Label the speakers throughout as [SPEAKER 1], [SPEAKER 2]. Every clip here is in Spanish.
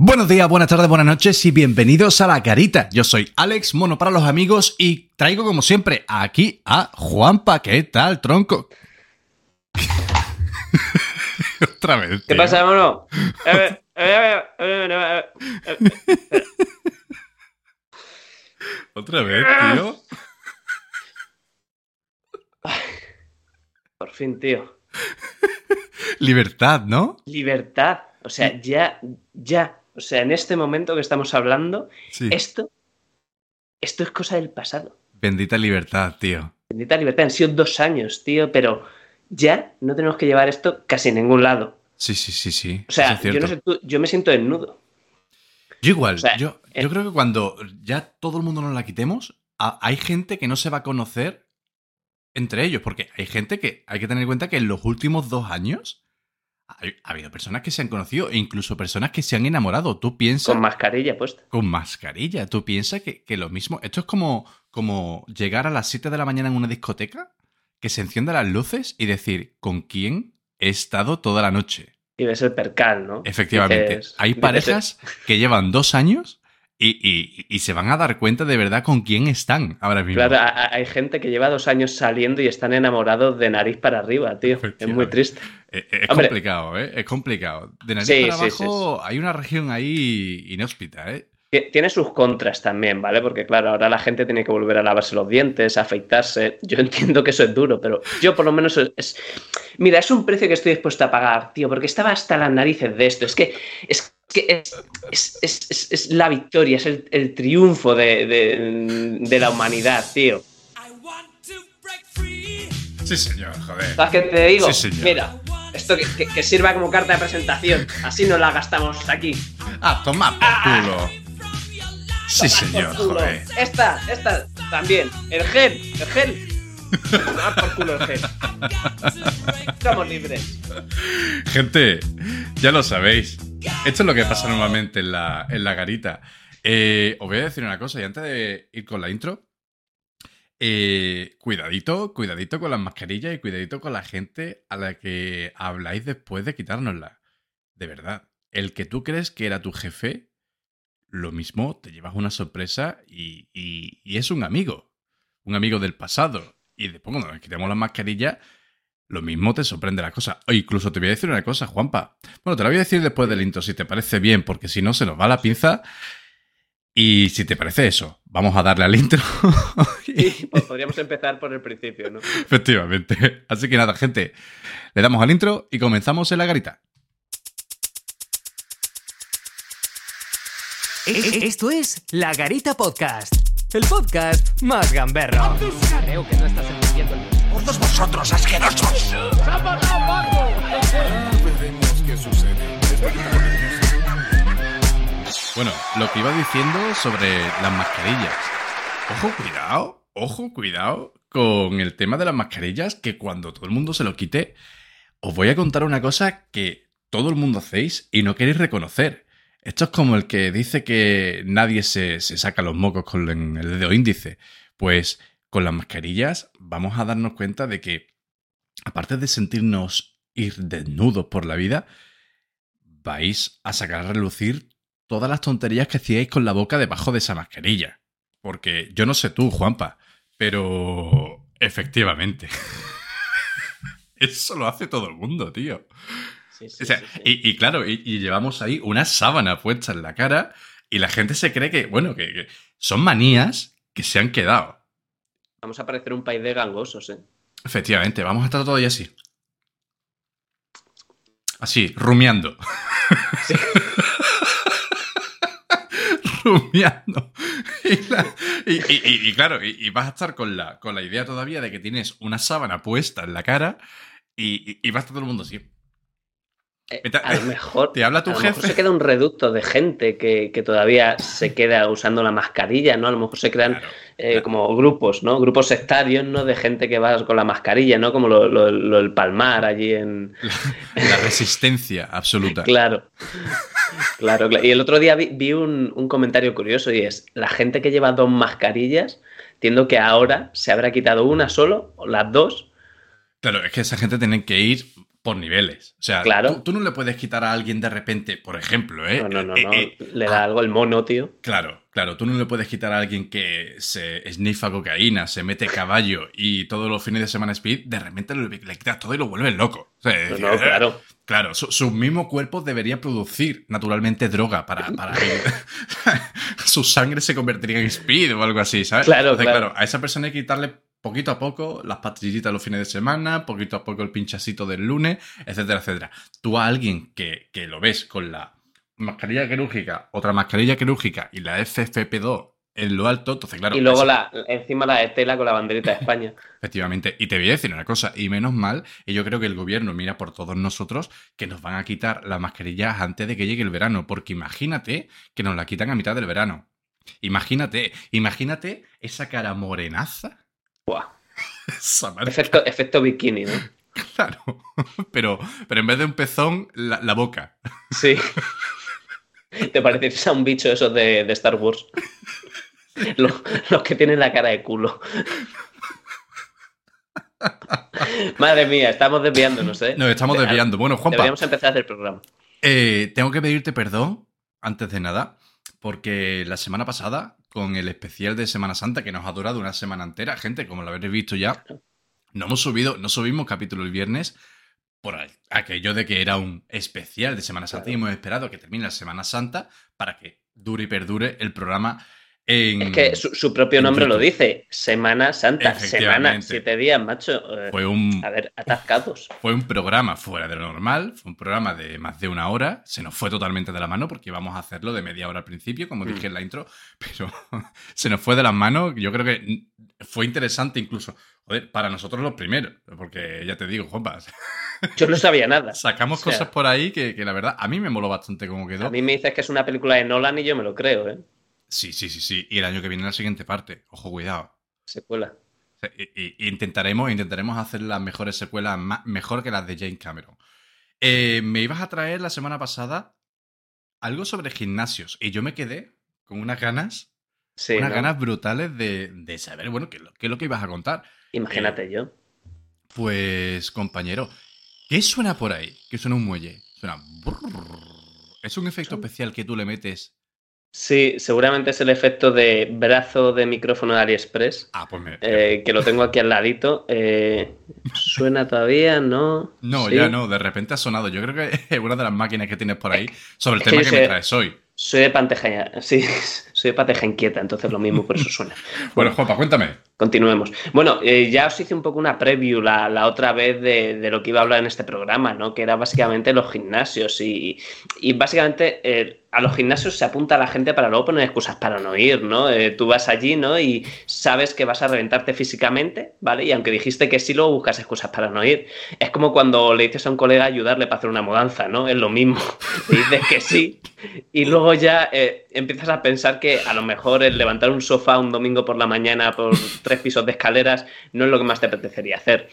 [SPEAKER 1] Buenos días, buenas tardes, buenas noches y bienvenidos a La Carita. Yo soy Alex, mono para los amigos y traigo como siempre aquí a Juanpa. ¿Qué tal, tronco? Otra vez.
[SPEAKER 2] ¿Qué
[SPEAKER 1] tío.
[SPEAKER 2] pasa, mono?
[SPEAKER 1] Otra vez, tío.
[SPEAKER 2] Por fin, tío.
[SPEAKER 1] Libertad, ¿no?
[SPEAKER 2] Libertad. O sea, ya, ya. O sea, en este momento que estamos hablando,
[SPEAKER 1] Sí.
[SPEAKER 2] esto, esto es cosa del pasado.
[SPEAKER 1] Bendita libertad, tío.
[SPEAKER 2] Bendita libertad. Han sido dos años, tío, pero ya no tenemos que llevar esto casi a ningún lado.
[SPEAKER 1] Sí, sí, sí, sí.
[SPEAKER 2] O sea, yo no sé tú, yo me siento desnudo.
[SPEAKER 1] Yo igual,
[SPEAKER 2] O sea,
[SPEAKER 1] yo,
[SPEAKER 2] eh.
[SPEAKER 1] yo creo que cuando ya todo el mundo nos la quitemos, a- hay gente que no se va a conocer entre ellos, porque hay gente que hay que tener en cuenta que en los últimos dos años ha, ha habido personas que se han conocido e incluso personas que se han enamorado. Tú piensas
[SPEAKER 2] Con mascarilla puesta.
[SPEAKER 1] con mascarilla, tú piensas que, que lo mismo, esto es como, como llegar a las 7 de la mañana en una discoteca, que se enciendan las luces y decir, ¿con quién he estado toda la noche?
[SPEAKER 2] Y ves el percal, ¿no?
[SPEAKER 1] Efectivamente.
[SPEAKER 2] Dices-
[SPEAKER 1] Hay
[SPEAKER 2] dices,
[SPEAKER 1] parejas que llevan dos años y, y- y se van a dar cuenta de verdad con quién están ahora mismo.
[SPEAKER 2] Claro, hay gente que lleva dos años saliendo y están enamorados de nariz para arriba, tío. Es muy triste.
[SPEAKER 1] Eh, eh, Es complicado, ¿eh? Es complicado. De nariz
[SPEAKER 2] Sí,
[SPEAKER 1] para
[SPEAKER 2] sí, sí,
[SPEAKER 1] abajo hay una región ahí inhóspita, ¿eh?
[SPEAKER 2] Tie- Tiene sus contras también, ¿vale? Porque claro, ahora la gente tiene que volver a lavarse los dientes, a afeitarse. Yo entiendo que eso es duro, pero yo por lo menos es... es- Mira, es un precio que estoy dispuesto a pagar, tío, porque estaba hasta las narices de esto. Es que es, que es, es- es- la victoria, es el, el triunfo de, de- de la humanidad, tío.
[SPEAKER 1] Sí, señor, joder.
[SPEAKER 2] ¿Sabes qué te digo?
[SPEAKER 1] Sí, señor.
[SPEAKER 2] Mira, esto que, que- que sirva como carta de presentación. Así no la gastamos aquí.
[SPEAKER 1] Ah, toma por culo. Sí, señor, joder.
[SPEAKER 2] Esta, esta también. El gel, el gel. Tomar por culo el gel. Somos libres.
[SPEAKER 1] Gente, ya lo sabéis. Esto es lo que pasa normalmente en la, en la garita. Eh, os voy a decir una cosa, y antes de ir con la intro, eh, cuidadito, cuidadito con las mascarillas y cuidadito con la gente a la que habláis después de quitárnosla. De verdad, el que tú crees que era tu jefe, lo mismo, te llevas una sorpresa y, y- y es un amigo, un amigo del pasado. Y después cuando nos quitamos las mascarillas, lo mismo te sorprende la cosa. O incluso te voy a decir una cosa, Juanpa. Bueno, te la voy a decir después del intro, si te parece bien, porque si no se nos va la pinza. Y si te parece eso, vamos a darle al intro.
[SPEAKER 2] Y pues podríamos empezar por el principio, ¿no?
[SPEAKER 1] Efectivamente. Así que nada, gente, le damos al intro y comenzamos en la garita.
[SPEAKER 3] E- Esto es La Garita Podcast, el podcast más gamberro. Creo que no estás entendiendo el
[SPEAKER 4] Todos vosotros asquerosos.
[SPEAKER 1] Bueno, lo que iba diciendo sobre las mascarillas. Ojo, cuidado, ojo, cuidado con el tema de las mascarillas, que cuando todo el mundo se lo quite, os voy a contar una cosa que todo el mundo hacéis y no queréis reconocer. Esto es como el que dice que nadie se, se saca los mocos con el dedo índice. Pues con las mascarillas vamos a darnos cuenta de que, aparte de sentirnos ir desnudos por la vida, vais a sacar a relucir todas las tonterías que hacíais con la boca debajo de esa mascarilla. Porque yo no sé tú, Juanpa, pero efectivamente. Eso lo hace todo el mundo, tío.
[SPEAKER 2] Sí, sí,
[SPEAKER 1] O sea,
[SPEAKER 2] sí, sí.
[SPEAKER 1] y, y claro, y, y llevamos ahí una sábana puesta en la cara y la gente se cree que, bueno, que, que son manías que se han quedado.
[SPEAKER 2] Vamos a parecer un país de gangosos, ¿eh?
[SPEAKER 1] Efectivamente, vamos a estar todavía así. Así, rumiando.
[SPEAKER 2] Sí.
[SPEAKER 1] rumiando. Y, la- y- y- y- y claro, y, vas a estar con la, con la idea todavía de que tienes una sábana puesta en la cara y, y- y va a estar todo el mundo así.
[SPEAKER 2] Eh, a lo mejor,
[SPEAKER 1] te habla tu
[SPEAKER 2] a lo mejor
[SPEAKER 1] jefe.
[SPEAKER 2] se queda un reducto de gente que, que todavía se queda usando la mascarilla, ¿no? A lo mejor se crean
[SPEAKER 1] Claro.
[SPEAKER 2] eh,
[SPEAKER 1] Claro.
[SPEAKER 2] como grupos, ¿no? Grupos sectarios, ¿no? De gente que va con la mascarilla, ¿no? Como lo, lo- lo- el palmar allí en...
[SPEAKER 1] La resistencia absoluta.
[SPEAKER 2] Claro. Claro, claro. Y el otro día vi, vi un, un comentario curioso y es, la gente que lleva dos mascarillas, entiendo que ahora se habrá quitado una solo, o las dos,
[SPEAKER 1] Claro, es que esa gente tiene que ir por niveles. O sea,
[SPEAKER 2] Claro.
[SPEAKER 1] tú, tú no le puedes quitar a alguien de repente, por ejemplo, ¿eh?
[SPEAKER 2] No, no, no,
[SPEAKER 1] Eh,
[SPEAKER 2] no.
[SPEAKER 1] eh,
[SPEAKER 2] Le da algo el mono, tío.
[SPEAKER 1] Claro, claro, tú no le puedes quitar a alguien que se snifa cocaína, se mete caballo y todos los fines de semana speed, de repente le, le quitas todo y lo vuelves loco. O sea, es
[SPEAKER 2] No,
[SPEAKER 1] eh,
[SPEAKER 2] claro.
[SPEAKER 1] Claro, su, su mismo cuerpo debería producir naturalmente droga para, para que su sangre se convertiría en speed o algo así, ¿sabes?
[SPEAKER 2] Claro,
[SPEAKER 1] Entonces,
[SPEAKER 2] claro.
[SPEAKER 1] a esa persona hay que quitarle poquito a poco las pastillitas los fines de semana, poquito a poco el pinchacito del lunes, etcétera, etcétera. Tú a alguien que, que lo ves con la mascarilla quirúrgica, otra mascarilla quirúrgica y la FFP2 en lo alto, entonces claro...
[SPEAKER 2] y luego
[SPEAKER 1] eso-
[SPEAKER 2] la, encima la de tela con la banderita de España.
[SPEAKER 1] Efectivamente. Y te voy a decir una cosa, y menos mal, y yo creo que el gobierno mira por todos nosotros que nos van a quitar las mascarillas antes de que llegue el verano, porque imagínate que nos la quitan a mitad del verano. Imagínate, imagínate esa cara morenaza.
[SPEAKER 2] Buah. Efecto, efecto bikini, ¿no?
[SPEAKER 1] claro. Pero, pero en vez de un pezón, la, la boca.
[SPEAKER 2] Sí. Te pareces a un bicho esos de, de Star Wars. Los, los que tienen la cara de culo. Madre mía, estamos desviándonos, ¿eh?
[SPEAKER 1] Nos estamos desviando. Bueno, Juanpa,
[SPEAKER 2] Deberíamos empezar a hacer el programa.
[SPEAKER 1] Eh, tengo que pedirte perdón, antes de nada, porque la semana pasada, con el especial de Semana Santa, que nos ha durado una semana entera, gente, como lo habréis visto ya, no hemos subido, no subimos capítulo el viernes por aquello de que era un especial de Semana Santa
[SPEAKER 2] Claro.
[SPEAKER 1] y hemos esperado que termine la Semana Santa para que dure y perdure el programa en...
[SPEAKER 2] Es que su, su propio nombre lo dice. Semana Santa. Semana, siete días, macho. Eh,
[SPEAKER 1] Fue un,
[SPEAKER 2] A ver, atascados.
[SPEAKER 1] Fue un programa fuera de lo normal, fue un programa de más de una hora, se nos fue totalmente de la mano porque íbamos a hacerlo de media hora al principio, como
[SPEAKER 2] Mm.
[SPEAKER 1] dije en la intro, pero se nos fue de las manos, yo creo que fue interesante incluso, joder, para nosotros los primeros, porque ya te digo, Juanpa,
[SPEAKER 2] Yo no sabía nada.
[SPEAKER 1] sacamos
[SPEAKER 2] O sea,
[SPEAKER 1] cosas por ahí que, que la verdad a mí me moló bastante cómo quedó.
[SPEAKER 2] A mí me dices que es una película de Nolan y yo me lo creo, ¿eh?
[SPEAKER 1] Sí, sí, sí, sí, y el año que viene la siguiente parte, ojo, cuidado.
[SPEAKER 2] Secuela.
[SPEAKER 1] Y- intentaremos, intentaremos hacer las mejores secuelas, mejor que las de Jane Cameron. Eh, me ibas a traer la semana pasada algo sobre gimnasios y yo me quedé con unas ganas,
[SPEAKER 2] Sí,
[SPEAKER 1] unas
[SPEAKER 2] ¿no?
[SPEAKER 1] ganas brutales de, de saber, bueno, qué, es lo- qué es lo que ibas a contar.
[SPEAKER 2] Imagínate yo.
[SPEAKER 1] Pues, compañero, ¿qué suena por ahí? ¿Qué suena un muelle? Suena... ¿Es un efecto especial que tú le metes?
[SPEAKER 2] Sí, seguramente es el efecto de brazo de micrófono de AliExpress,
[SPEAKER 1] Ah, pues me...
[SPEAKER 2] eh, que lo tengo aquí al ladito. Eh, ¿Suena todavía? ¿No?
[SPEAKER 1] No,
[SPEAKER 2] Sí.
[SPEAKER 1] ya no, de repente ha sonado. Yo creo que es una de las máquinas que tienes por ahí sobre el
[SPEAKER 2] que
[SPEAKER 1] tema que me traes hoy.
[SPEAKER 2] Soy de panteja, sí, soy de panteja inquieta, entonces lo mismo por eso suena.
[SPEAKER 1] Bueno, Juanpa, cuéntame.
[SPEAKER 2] Continuemos. Bueno, eh, ya os hice un poco una preview la, la otra vez de, de lo que iba a hablar en este programa, ¿no? Que era básicamente los gimnasios y, y básicamente eh, a los gimnasios se apunta la gente para luego poner excusas para no ir, ¿no? Eh, tú vas allí, ¿no? Y sabes que vas a reventarte físicamente, ¿vale? Y aunque dijiste que sí, luego buscas excusas para no ir. Es como cuando le dices a un colega ayudarle para hacer una mudanza, ¿no? Es lo mismo. Le dices que sí y luego ya eh, empiezas a pensar que a lo mejor el levantar un sofá un domingo por la mañana por tres pisos de escaleras no es lo que más te apetecería hacer.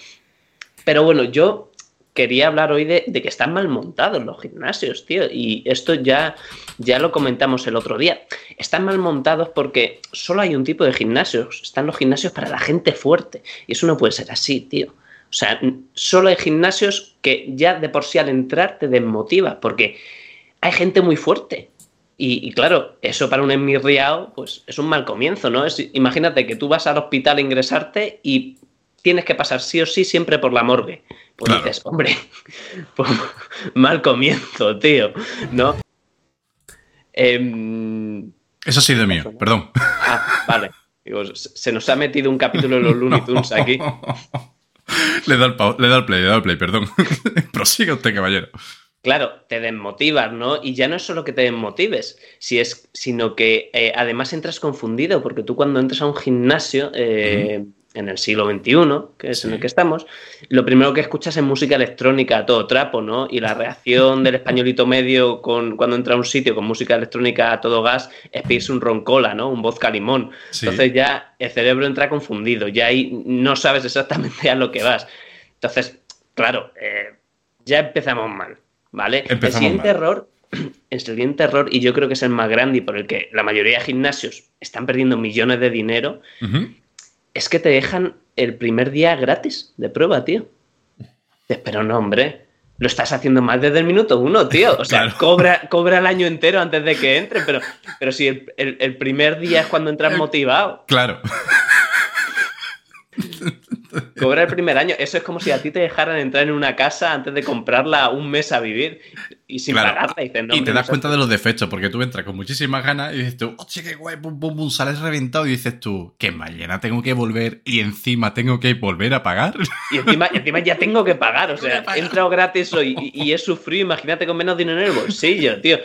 [SPEAKER 2] Pero bueno, yo quería hablar hoy de, de que están mal montados los gimnasios, tío. Y esto ya, ya lo comentamos el otro día. Están mal montados porque solo hay un tipo de gimnasios. Están los gimnasios para la gente fuerte. Y eso no puede ser así, tío. O sea, solo hay gimnasios que ya de por sí al entrar te desmotiva. Porque hay gente muy fuerte. Y, y claro, eso para un enmirriado, pues es un mal comienzo, ¿no? Es, imagínate que tú vas al hospital a ingresarte y tienes que pasar sí o sí siempre por la morgue. Pues
[SPEAKER 1] Claro.
[SPEAKER 2] dices, hombre, pues, mal comienzo, tío, ¿no? Em,
[SPEAKER 1] Eso ha sido mío, perdón.
[SPEAKER 2] ah, vale. Digo, se nos ha metido un capítulo de los Looney Tunes aquí.
[SPEAKER 1] Le da el, le da el play, le da el play, perdón. Prosiga usted, caballero.
[SPEAKER 2] Claro, te desmotivas, ¿no? Y ya no es solo que te desmotives, si es, sino que eh, además entras confundido, porque tú cuando entras a un gimnasio eh, en el siglo XXI, que es en el que estamos, lo primero que escuchas es música electrónica a todo trapo, ¿no? Y la reacción del españolito medio con, cuando entra a un sitio con música electrónica a todo gas es pedirse un roncola, ¿no? Un vodka limón.
[SPEAKER 1] Sí.
[SPEAKER 2] Entonces ya el cerebro entra confundido, ya ahí no sabes exactamente a lo que vas. Entonces, claro, eh, ya empezamos mal, ¿vale?
[SPEAKER 1] Empezamos
[SPEAKER 2] el siguiente
[SPEAKER 1] mal.
[SPEAKER 2] error, el siguiente error, y yo creo que es el más grande y por el que la mayoría de gimnasios están perdiendo millones de dinero, es que te dejan el primer día gratis de prueba, tío. Pero no, hombre, lo estás haciendo más desde el minuto uno, tío. O sea,
[SPEAKER 1] Claro.
[SPEAKER 2] cobra, cobra el año entero antes de que entre, pero, pero si el, el- el primer día es cuando entras
[SPEAKER 1] El-
[SPEAKER 2] motivado,
[SPEAKER 1] Claro.
[SPEAKER 2] cobra el primer año. Eso es como si a ti te dejaran entrar en una casa antes de comprarla un mes a vivir y sin
[SPEAKER 1] Claro.
[SPEAKER 2] Y, no,
[SPEAKER 1] te das cuenta de los defectos, porque tú entras con muchísimas ganas y dices tú, hostia, qué guay, pum, pum, pum, sales reventado y dices tú, que mañana tengo que volver y encima tengo que volver a pagar.
[SPEAKER 2] Y encima, y encima ya tengo que pagar, o sea, he entrado gratis hoy y, y he sufrido, imagínate con menos dinero en el bolsillo, tío.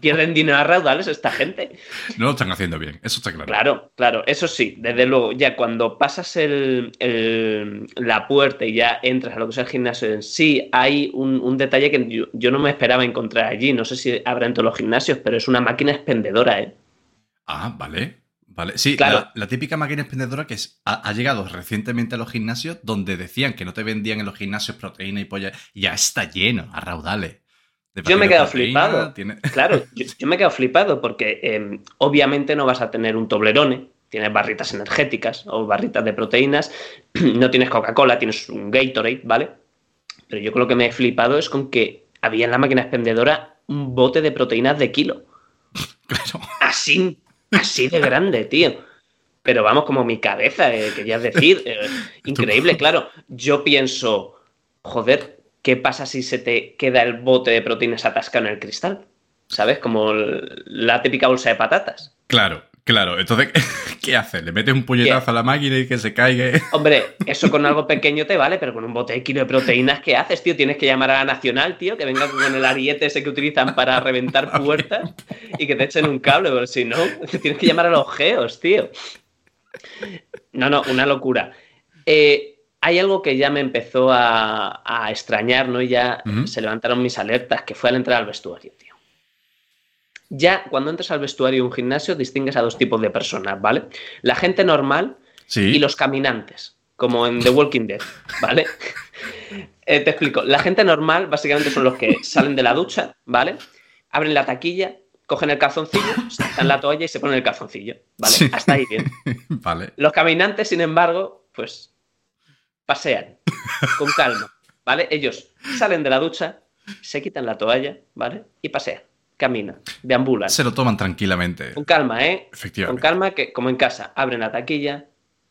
[SPEAKER 2] Pierden dinero a raudales esta gente.
[SPEAKER 1] No lo están haciendo bien, eso está claro.
[SPEAKER 2] Claro, claro, eso sí, desde luego, ya cuando pasas el, el- la puerta y ya entras a lo que es el gimnasio en sí, hay un, un detalle que yo, yo no me esperaba encontrar allí, no sé si habrá en todos los gimnasios, pero es una máquina expendedora, ¿eh?
[SPEAKER 1] Ah, vale. Vale. Sí,
[SPEAKER 2] Claro.
[SPEAKER 1] la, la típica máquina expendedora que es- ha, ha llegado recientemente a los gimnasios donde decían que no te vendían en los gimnasios proteína y polla. Ya está lleno, a raudales.
[SPEAKER 2] Yo me he quedado
[SPEAKER 1] proteína,
[SPEAKER 2] flipado.
[SPEAKER 1] tiene-
[SPEAKER 2] Claro, yo, yo me he quedado flipado porque eh, obviamente no vas a tener un toblerone, tienes barritas energéticas o barritas de proteínas, no tienes Coca-Cola, tienes un Gatorade, ¿vale? Pero yo lo que me he flipado es con que había en la máquina expendedora un bote de proteínas de kilo.
[SPEAKER 1] Claro.
[SPEAKER 2] Así, así de grande, tío. Pero vamos, como mi cabeza, eh, querías decir. eh, increíble, claro. Yo pienso, joder, ¿qué pasa si se te queda el bote de proteínas atascado en el cristal? ¿Sabes? Como la típica bolsa de patatas.
[SPEAKER 1] Claro, claro. Entonces, ¿qué haces? ¿Le metes un puñetazo a la máquina y que se caiga?
[SPEAKER 2] Hombre, eso con algo pequeño te vale, pero con un bote de kilo de proteínas, ¿qué haces, tío? Tienes que llamar a la nacional, tío, que venga con el ariete ese que utilizan para reventar puertas y que te echen un cable, porque si no, te tienes que llamar a los geos, tío. No, no, una locura. Eh, hay algo que ya me empezó a, a extrañar, ¿no? Y ya se levantaron mis alertas, que fue al entrar al vestuario, tío. Ya cuando entras al vestuario de un gimnasio distingues a dos tipos de personas, ¿vale? La gente normal
[SPEAKER 1] Sí.
[SPEAKER 2] y los caminantes, como en The Walking Dead, ¿vale? Eh, te explico. La gente normal básicamente son los que salen de la ducha, ¿vale? Abren la taquilla, cogen el calzoncillo, sacan la toalla y se ponen el calzoncillo, ¿vale?
[SPEAKER 1] Sí.
[SPEAKER 2] Hasta ahí bien.
[SPEAKER 1] Vale.
[SPEAKER 2] Los caminantes, sin embargo, pues pasean con calma, ¿vale? Ellos salen de la ducha, se quitan la toalla, ¿vale? Y pasean, caminan, deambulan.
[SPEAKER 1] Se lo toman tranquilamente.
[SPEAKER 2] Con calma, ¿eh? Con
[SPEAKER 1] Efectivamente.
[SPEAKER 2] calma, que como en casa, abren la taquilla,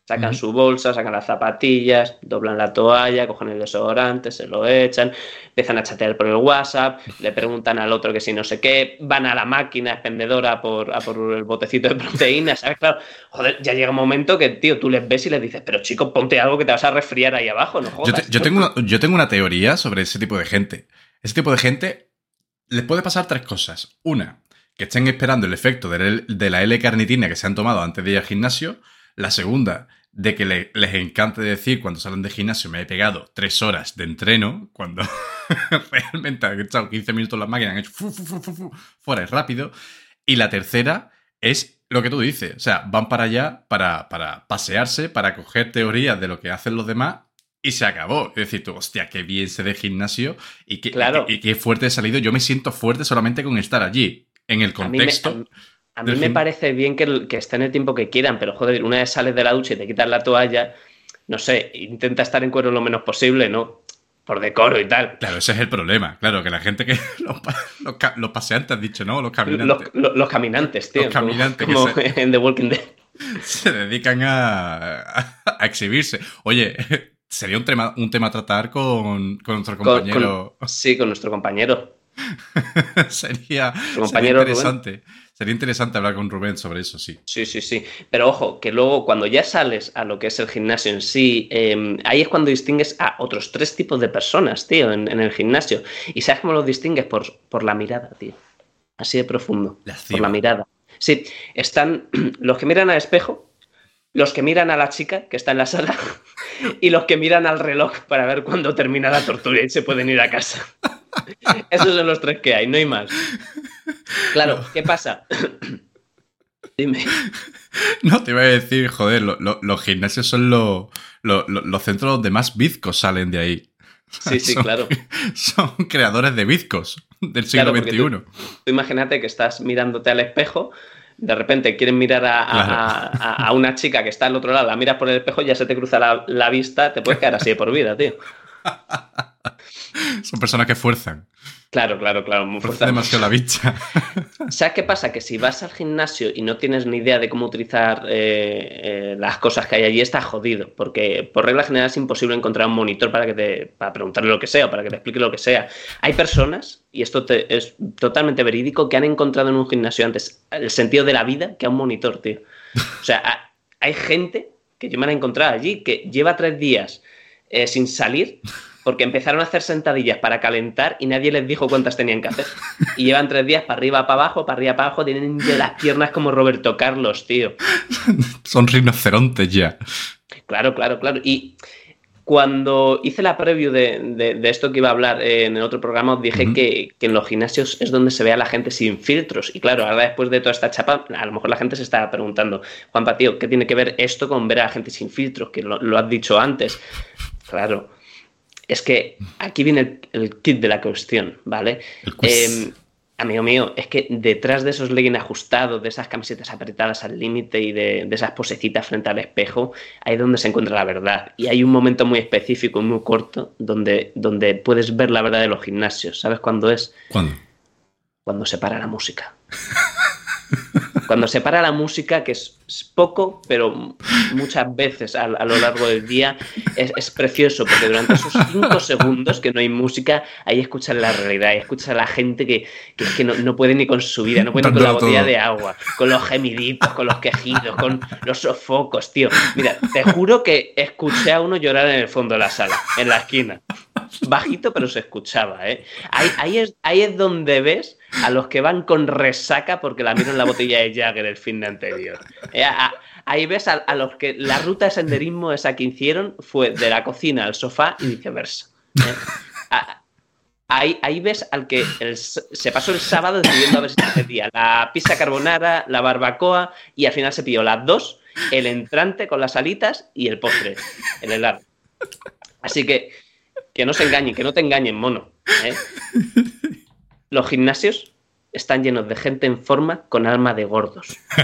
[SPEAKER 2] sacan su bolsa, sacan las zapatillas, doblan la toalla, cogen el desodorante, se lo echan, empiezan a chatear por el WhatsApp, le preguntan al otro que si no sé qué, van a la máquina expendedora por, a por el botecito de proteínas, ¿sabes? Claro, joder, ya llega un momento que, tío, tú les ves y les dices, pero chico, ponte algo que te vas a resfriar ahí abajo, no
[SPEAKER 1] Yo,
[SPEAKER 2] jodas.
[SPEAKER 1] te- yo tengo una, yo tengo una teoría sobre ese tipo de gente. Ese tipo de gente les puede pasar tres cosas. Una, que estén esperando el efecto de, la- L-carnitina que se han tomado antes de ir al gimnasio. La segunda, de que le- les encante decir cuando salen de gimnasio me he pegado tres horas de entreno, cuando realmente han echado 15 minutos en la máquina, han hecho fu, fu, fu, fu, fu, fuera y rápido. Y la tercera es lo que tú dices. O sea, van para allá para, para pasearse, para coger teorías de lo que hacen los demás y se acabó. Es decir, tú, hostia, qué bien se de gimnasio y qué,
[SPEAKER 2] Claro.
[SPEAKER 1] y, qué, y qué fuerte he salido. Yo me siento fuerte solamente con estar allí, en el
[SPEAKER 2] A mí me-
[SPEAKER 1] contexto.
[SPEAKER 2] a mí- A mí
[SPEAKER 1] del
[SPEAKER 2] me parece bien que, que estén el tiempo que quieran, pero joder, una vez sales de la ducha y te quitas la toalla, no sé, intenta estar en cuero lo menos posible, ¿no? Por decoro y tal.
[SPEAKER 1] Claro, ese es el problema. Claro, que la gente que. Los, los paseantes has dicho, ¿no? Los caminantes.
[SPEAKER 2] los- los caminantes, tío.
[SPEAKER 1] Los caminantes
[SPEAKER 2] Como,
[SPEAKER 1] se-
[SPEAKER 2] en The Walking Dead.
[SPEAKER 1] se dedican a, a exhibirse. Oye, sería un tema, un tema a tratar con, con nuestro compañero.
[SPEAKER 2] con- sí, con nuestro compañero.
[SPEAKER 1] sería, sería
[SPEAKER 2] compañero Rubén.
[SPEAKER 1] interesante. Sería interesante hablar con Rubén sobre eso, sí.
[SPEAKER 2] Sí, sí, sí. Pero ojo, que luego cuando ya sales a lo que es el gimnasio en sí, eh, ahí es cuando distingues a otros tres tipos de personas, tío, en, en el gimnasio. Y sabes cómo los distingues por, por la mirada, tío. Así de profundo. Por la mirada. Sí, están los que miran al espejo, los que miran a la chica que está en la sala y los que miran al reloj para ver cuándo termina la tortura y se pueden ir a casa. Esos son los tres que hay, no hay más. Claro, ¿qué pasa? Dime.
[SPEAKER 1] No, te iba a decir, joder, lo- lo- los gimnasios son los, centros donde más bizcos salen de ahí.
[SPEAKER 2] Sí, sí,
[SPEAKER 1] Son-
[SPEAKER 2] claro.
[SPEAKER 1] Son creadores de bizcos del siglo
[SPEAKER 2] Claro,
[SPEAKER 1] XXI.
[SPEAKER 2] Tú imagínate que estás mirándote al espejo, de repente quieres mirar a, a-
[SPEAKER 1] Claro.
[SPEAKER 2] a- a una chica que está al otro lado, la miras por el espejo, ya se te cruza la, la vista, te puedes quedar así de por vida, tío.
[SPEAKER 1] Son personas que fuerzan.
[SPEAKER 2] Claro, claro, claro. Muy fuerte.
[SPEAKER 1] demasiado la bicha.
[SPEAKER 2] ¿Sabes qué pasa? Que si vas al gimnasio y no tienes ni idea de cómo utilizar eh, eh, las cosas que hay allí, estás jodido. Porque por regla general es imposible encontrar un monitor para que te para preguntarle lo que sea o para que te explique lo que sea. Hay personas, y esto te- es totalmente verídico, que han encontrado en un gimnasio antes el sentido de la vida que a un monitor, tío. O sea, ha- hay gente que yo me la he encontrado allí que lleva tres días eh, sin salir porque empezaron a hacer sentadillas para calentar y nadie les dijo cuántas tenían que hacer. Y llevan tres días para arriba, para abajo, para arriba, para abajo, tienen de las piernas como Roberto Carlos, tío.
[SPEAKER 1] Son rinocerontes ya.
[SPEAKER 2] Claro, claro, claro. Y cuando hice la preview de, de- de esto que iba a hablar eh, en el otro programa, os dije que, que en los gimnasios es donde se ve a la gente sin filtros. Y claro, ahora después de toda esta chapa, a lo mejor la gente se está preguntando, Juanpa, tío, ¿qué tiene que ver esto con ver a la gente sin filtros? Que lo, lo has dicho antes. Claro. Es que aquí viene el, el kit de la cuestión, ¿vale? Eh, amigo mío, es que detrás de esos leggings ajustados, de esas camisetas apretadas al límite y de, de esas posecitas frente al espejo, ahí es donde se encuentra la verdad. Y hay un momento muy específico y muy corto donde, donde puedes ver la verdad de los gimnasios. ¿Sabes cuándo es?
[SPEAKER 1] ¿Cuándo?
[SPEAKER 2] Cuando se para la música. Cuando se para la música, que es, poco, pero muchas veces a, a lo largo del día es, es precioso, porque durante esos cinco segundos que no hay música, ahí escuchas la realidad, ahí escuchas a la gente que, que es que no, no puede ni con su vida, no puede ni con la botella
[SPEAKER 1] todo.
[SPEAKER 2] de agua, con los gemiditos, con los quejidos, con los sofocos, tío. Mira, te juro que escuché a uno llorar en el fondo de la sala, en la esquina. Bajito, pero se escuchaba, ¿eh? Ahí, ahí es, ahí es donde ves a los que van con resaca porque la miran la botella de Jagger el fin de anterior. Eh, ahí ves a, a los que la ruta de senderismo esa que hicieron fue de la cocina al sofá y viceversa. ¿eh? Ahí, ahí ves al que se pasó el sábado decidiendo a ver si se pedía la pizza carbonara, la barbacoa y al final se pilló las dos, el entrante con las alitas y el postre, el helado. Así que que no se engañen, que no te engañen, mono. ¿eh? Los gimnasios están llenos de gente en forma con alma de gordos.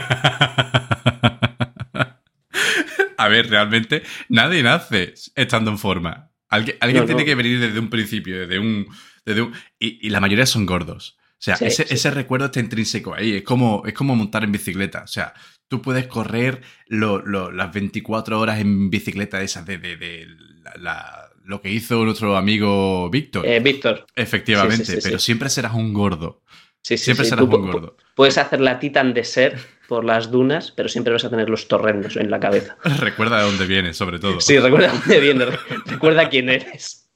[SPEAKER 1] A ver, realmente nadie nace estando en forma. Alguien, alguien
[SPEAKER 2] No,
[SPEAKER 1] tiene
[SPEAKER 2] no.
[SPEAKER 1] que venir desde un principio, desde un. Desde un y, y la mayoría son gordos. O sea,
[SPEAKER 2] Sí,
[SPEAKER 1] ese,
[SPEAKER 2] sí.
[SPEAKER 1] ese recuerdo está intrínseco ahí. Es como, es como montar en bicicleta. O sea, tú puedes correr lo- lo- las 24 horas en bicicleta esas de, de- de la- la- lo que hizo nuestro amigo Víctor.
[SPEAKER 2] Eh, Víctor,
[SPEAKER 1] Efectivamente,
[SPEAKER 2] sí, sí, sí,
[SPEAKER 1] pero siempre serás un gordo.
[SPEAKER 2] sí, sí,
[SPEAKER 1] Siempre serás
[SPEAKER 2] tú
[SPEAKER 1] un gordo.
[SPEAKER 2] Puedes hacer la Titan de ser por las dunas, pero siempre vas a tener los torrendos en la cabeza.
[SPEAKER 1] Recuerda de dónde vienes, sobre todo.
[SPEAKER 2] Sí, recuerda dónde vienes, recuerda quién eres.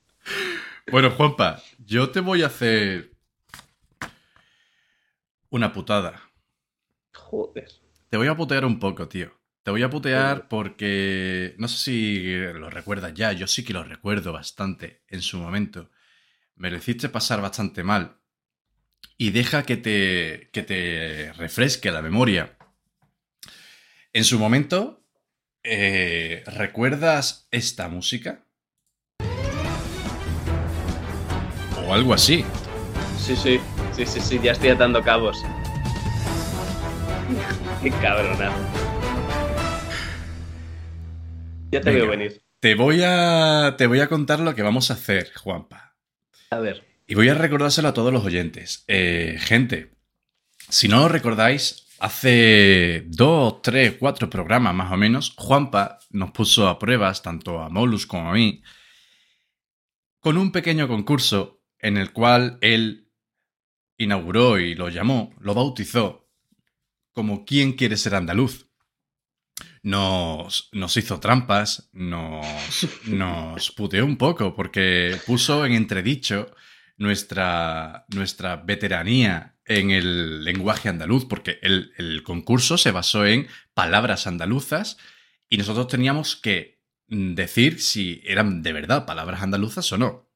[SPEAKER 1] Bueno, Juanpa, yo te voy a hacer una putada.
[SPEAKER 2] Joder.
[SPEAKER 1] Te voy a putear un poco, tío. Te voy a putear porque no sé si lo recuerdas ya, yo sí que lo recuerdo bastante en su momento. Me lo hiciste pasar bastante mal. Y deja que te, que te refresque la memoria. En su momento, eh, ¿recuerdas esta música? O algo así.
[SPEAKER 2] Sí, sí, sí, sí, sí, ya estoy atando cabos. Qué cabronazo. Ya te
[SPEAKER 1] Venga.
[SPEAKER 2] veo venir.
[SPEAKER 1] Te voy a, te voy a contar lo que vamos a hacer, Juanpa.
[SPEAKER 2] A ver.
[SPEAKER 1] Y voy a recordárselo a todos los oyentes. Eh, gente, si no lo recordáis, hace dos, tres, cuatro programas más o menos, Juanpa nos puso a pruebas, tanto a Molus como a mí, con un pequeño concurso en el cual él inauguró y lo llamó, lo bautizó como ¿Quién quiere ser andaluz? Nos, nos hizo trampas, nos, nos puteó un poco porque puso en entredicho nuestra, nuestra veteranía en el lenguaje andaluz, porque el, el concurso se basó en palabras andaluzas y nosotros teníamos que decir si eran de verdad palabras andaluzas o no.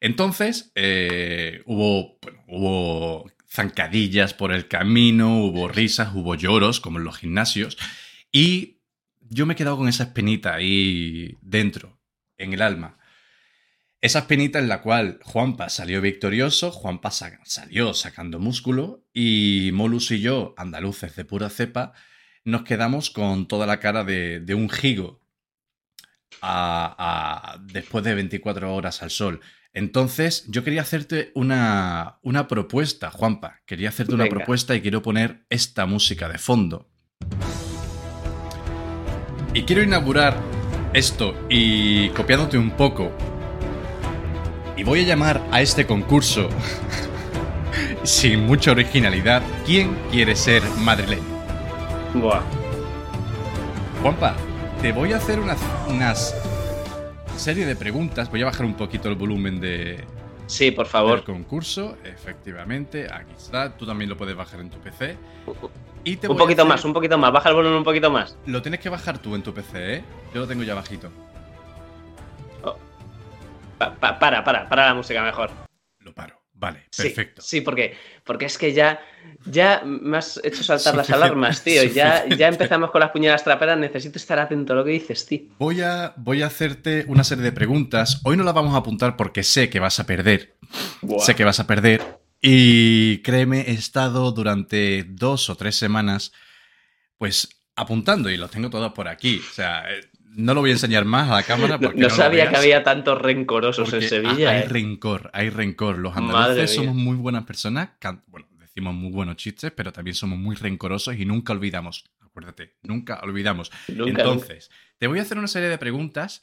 [SPEAKER 1] Entonces, eh, hubo, bueno, hubo zancadillas por el camino, hubo risas, hubo lloros, como en los gimnasios, y yo me he quedado con esa espinita ahí dentro, en el alma. Esa espinita en la cual Juanpa salió victorioso, Juanpa sa- salió sacando músculo y Molus y yo, andaluces de pura cepa, nos quedamos con toda la cara de, de un gigo a- a- después de 24 horas al sol. Entonces, yo quería hacerte una, una propuesta, Juanpa. Quería hacerte una propuesta y quiero poner esta música de fondo. Y quiero inaugurar esto y copiándote un poco. Y voy a llamar a este concurso, sin mucha originalidad, ¿quién quiere ser madrileño?
[SPEAKER 2] Buah.
[SPEAKER 1] Juanpa, te voy a hacer unas, unas serie de preguntas. Voy a bajar un poquito el volumen de,
[SPEAKER 2] Sí, por
[SPEAKER 1] del
[SPEAKER 2] favor.
[SPEAKER 1] concurso. Efectivamente, aquí está. Tú también lo puedes bajar en tu PC. Y te
[SPEAKER 2] Un poquito
[SPEAKER 1] hacer-
[SPEAKER 2] más, un poquito más. Baja el volumen un poquito más.
[SPEAKER 1] Lo tienes que bajar tú en tu PC, ¿eh? Yo lo tengo ya bajito.
[SPEAKER 2] Pa- pa- para, para, para la música mejor.
[SPEAKER 1] Lo paro. Vale, perfecto.
[SPEAKER 2] Sí, porque, porque es que ya, ya me has hecho saltar las alarmas, tío. Ya, ya empezamos con las puñalas traperas. Necesito estar atento a lo que dices, tío.
[SPEAKER 1] Voy a, voy a hacerte una serie de preguntas. Hoy no las vamos a apuntar porque sé que vas a perder. Sé que vas a perder. Y créeme, he estado durante dos o tres semanas, pues apuntando y los tengo todos por aquí. O sea, eh, no lo voy a enseñar más a la cámara porque
[SPEAKER 2] no sabía que había tantos rencorosos en
[SPEAKER 1] porque
[SPEAKER 2] Sevilla.
[SPEAKER 1] Hay
[SPEAKER 2] eh.
[SPEAKER 1] rencor, hay rencor. Los andaluces somos muy buenas personas. Bueno, decimos muy buenos chistes, pero también somos muy rencorosos y nunca olvidamos. Acuérdate, nunca olvidamos.
[SPEAKER 2] Nunca, nunca.
[SPEAKER 1] Entonces, te voy a hacer una serie de preguntas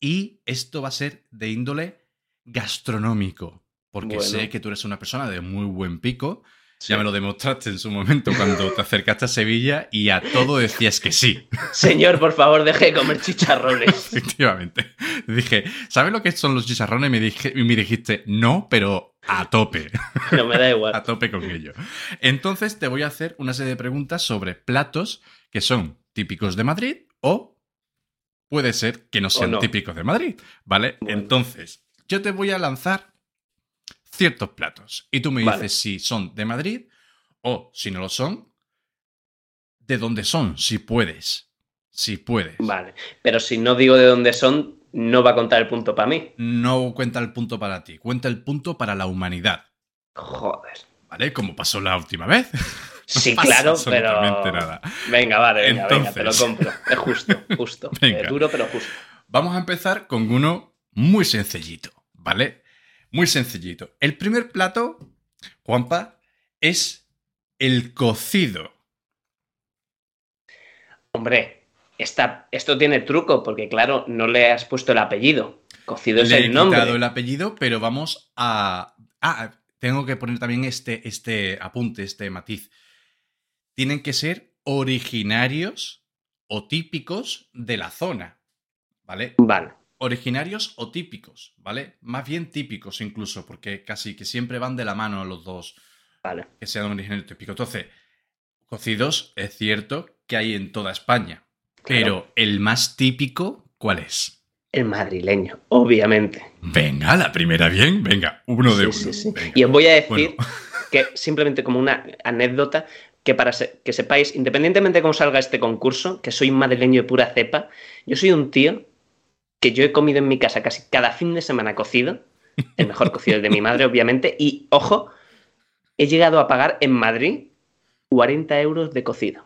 [SPEAKER 1] y esto va a ser de índole gastronómico. Porque
[SPEAKER 2] Bueno.
[SPEAKER 1] sé que tú eres una persona de muy buen pico.
[SPEAKER 2] Sí.
[SPEAKER 1] Ya me lo demostraste en su momento cuando te acercaste a Sevilla y a todo decías que sí.
[SPEAKER 2] Señor, por favor, deje de comer chicharrones.
[SPEAKER 1] Efectivamente. Dije, ¿sabes lo que son los chicharrones? Y me, dije, y me dijiste, no, pero a tope.
[SPEAKER 2] No me da
[SPEAKER 1] a
[SPEAKER 2] igual.
[SPEAKER 1] tope con ello. Entonces te voy a hacer una serie de preguntas sobre platos que son típicos de Madrid o puede ser que no sean
[SPEAKER 2] no.
[SPEAKER 1] típicos de Madrid, ¿vale?
[SPEAKER 2] Bueno.
[SPEAKER 1] Entonces, yo te voy a lanzar ciertos platos y tú me
[SPEAKER 2] Vale.
[SPEAKER 1] dices si son de Madrid o si no lo son, de dónde son, si puedes. Si puedes.
[SPEAKER 2] Vale. Pero si no digo de dónde son, no va a contar el punto para mí.
[SPEAKER 1] No cuenta el punto para ti, cuenta el punto para la humanidad,
[SPEAKER 2] Joder.
[SPEAKER 1] ¿vale? Como pasó la última vez.
[SPEAKER 2] Sí,
[SPEAKER 1] pasa
[SPEAKER 2] claro, pero.
[SPEAKER 1] nada.
[SPEAKER 2] Venga, vale, venga, venga, te lo
[SPEAKER 1] Entonces.
[SPEAKER 2] compro. Es justo, justo. Eh, duro, pero justo.
[SPEAKER 1] Vamos a empezar con uno muy sencillito, ¿vale? Muy sencillito. El primer plato, Juanpa, es el cocido.
[SPEAKER 2] Hombre, esta, esto tiene truco, porque claro, no le has puesto el apellido. Cocido es
[SPEAKER 1] Le he
[SPEAKER 2] el nombre.
[SPEAKER 1] quitado el apellido, pero vamos a... Ah, tengo que poner también este, este apunte, este matiz. Tienen que ser originarios o típicos de la zona, ¿vale?
[SPEAKER 2] Vale.
[SPEAKER 1] Originarios o típicos, ¿vale? Más bien típicos incluso, porque casi que siempre van de la mano los dos,
[SPEAKER 2] Vale.
[SPEAKER 1] que sean originarios típicos. Entonces, cocidos es cierto que hay en toda España, pero el más típico, ¿cuál es?
[SPEAKER 2] El madrileño, obviamente.
[SPEAKER 1] Venga, la primera bien, venga, uno de
[SPEAKER 2] Sí,
[SPEAKER 1] uno.
[SPEAKER 2] sí, sí.
[SPEAKER 1] Venga.
[SPEAKER 2] Y os voy a decir
[SPEAKER 1] Bueno.
[SPEAKER 2] que simplemente como una anécdota, que para que sepáis, independientemente de cómo salga este concurso, que soy madrileño de pura cepa, yo soy un tío que yo he comido en mi casa casi cada fin de semana cocido, el mejor cocido es de mi madre, obviamente, y ojo, he llegado a pagar en Madrid 40 euros de cocido.